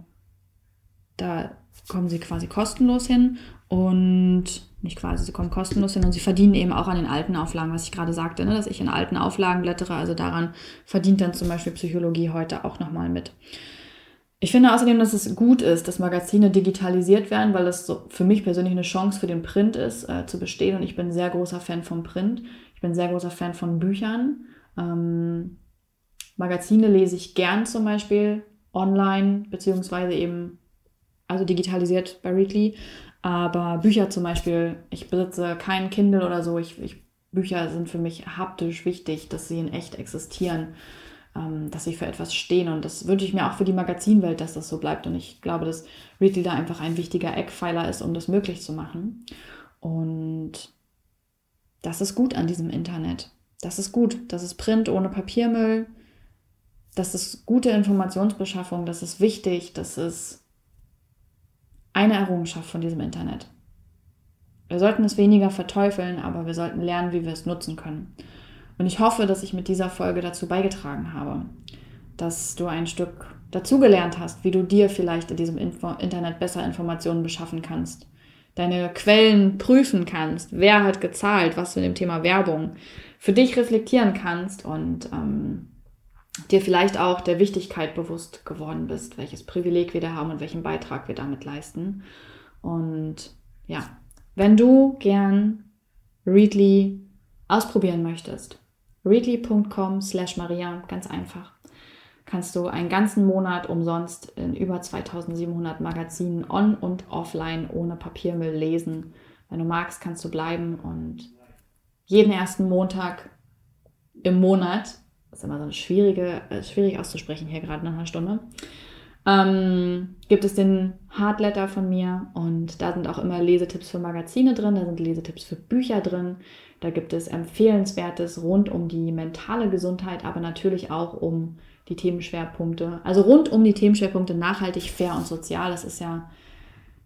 da kommen sie quasi kostenlos hin und nicht quasi, sie kommen kostenlos hin und sie verdienen eben auch an den alten Auflagen, was ich gerade sagte, ne, dass ich in alten Auflagen blättere. Also daran verdient dann zum Beispiel Psychologie heute auch nochmal mit. Ich finde außerdem, dass es gut ist, dass Magazine digitalisiert werden, weil das so für mich persönlich eine Chance für den Print ist, äh, zu bestehen. Und ich bin sehr großer Fan vom Print. Ich bin sehr großer Fan von Büchern. Ähm, Magazine lese ich gern zum Beispiel online, beziehungsweise eben, also digitalisiert bei Readly. Aber Bücher zum Beispiel, ich besitze kein Kindle oder so. Ich, ich, Bücher sind für mich haptisch wichtig, dass sie in echt existieren, ähm, dass sie für etwas stehen. Und das wünsche ich mir auch für die Magazinwelt, dass das so bleibt. Und ich glaube, dass Readly da einfach ein wichtiger Eckpfeiler ist, um das möglich zu machen. Und das ist gut an diesem Internet. Das ist gut. Das ist Print ohne Papiermüll das ist gute Informationsbeschaffung, das ist wichtig, das ist eine Errungenschaft von diesem Internet. Wir sollten es weniger verteufeln, aber wir sollten lernen, wie wir es nutzen können. Und ich hoffe, dass ich mit dieser Folge dazu beigetragen habe, dass du ein Stück dazugelernt hast, wie du dir vielleicht in diesem Info Internet besser Informationen beschaffen kannst, deine Quellen prüfen kannst, wer hat gezahlt, was du in dem Thema Werbung für dich reflektieren kannst und ähm, dir vielleicht auch der Wichtigkeit bewusst geworden bist, welches Privileg wir da haben und welchen Beitrag wir damit leisten. Und ja, wenn du gern Readly ausprobieren möchtest, readly.com slash Maria, ganz einfach, kannst du einen ganzen Monat umsonst in über 2700 Magazinen on und offline ohne Papiermüll lesen. Wenn du magst, kannst du bleiben und jeden ersten Montag im Monat Ist immer so eine schwierige, äh, schwierig auszusprechen hier gerade nach einer Stunde. Ähm, gibt es den Hardletter von mir und da sind auch immer Lesetipps für Magazine drin, da sind Lesetipps für Bücher drin, da gibt es Empfehlenswertes rund um die mentale Gesundheit, aber natürlich auch um die Themenschwerpunkte, also rund um die Themenschwerpunkte nachhaltig, fair und sozial. Das ist ja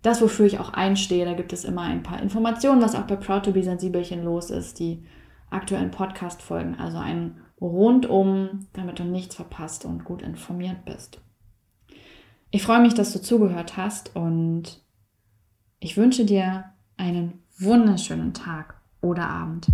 das, wofür ich auch einstehe. Da gibt es immer ein paar Informationen, was auch bei Proud to be Sensibelchen los ist, die aktuellen Podcast-Folgen, also ein rundum, damit du nichts verpasst und gut informiert bist. Ich freue mich, dass du zugehört hast und ich wünsche dir einen wunderschönen Tag oder Abend.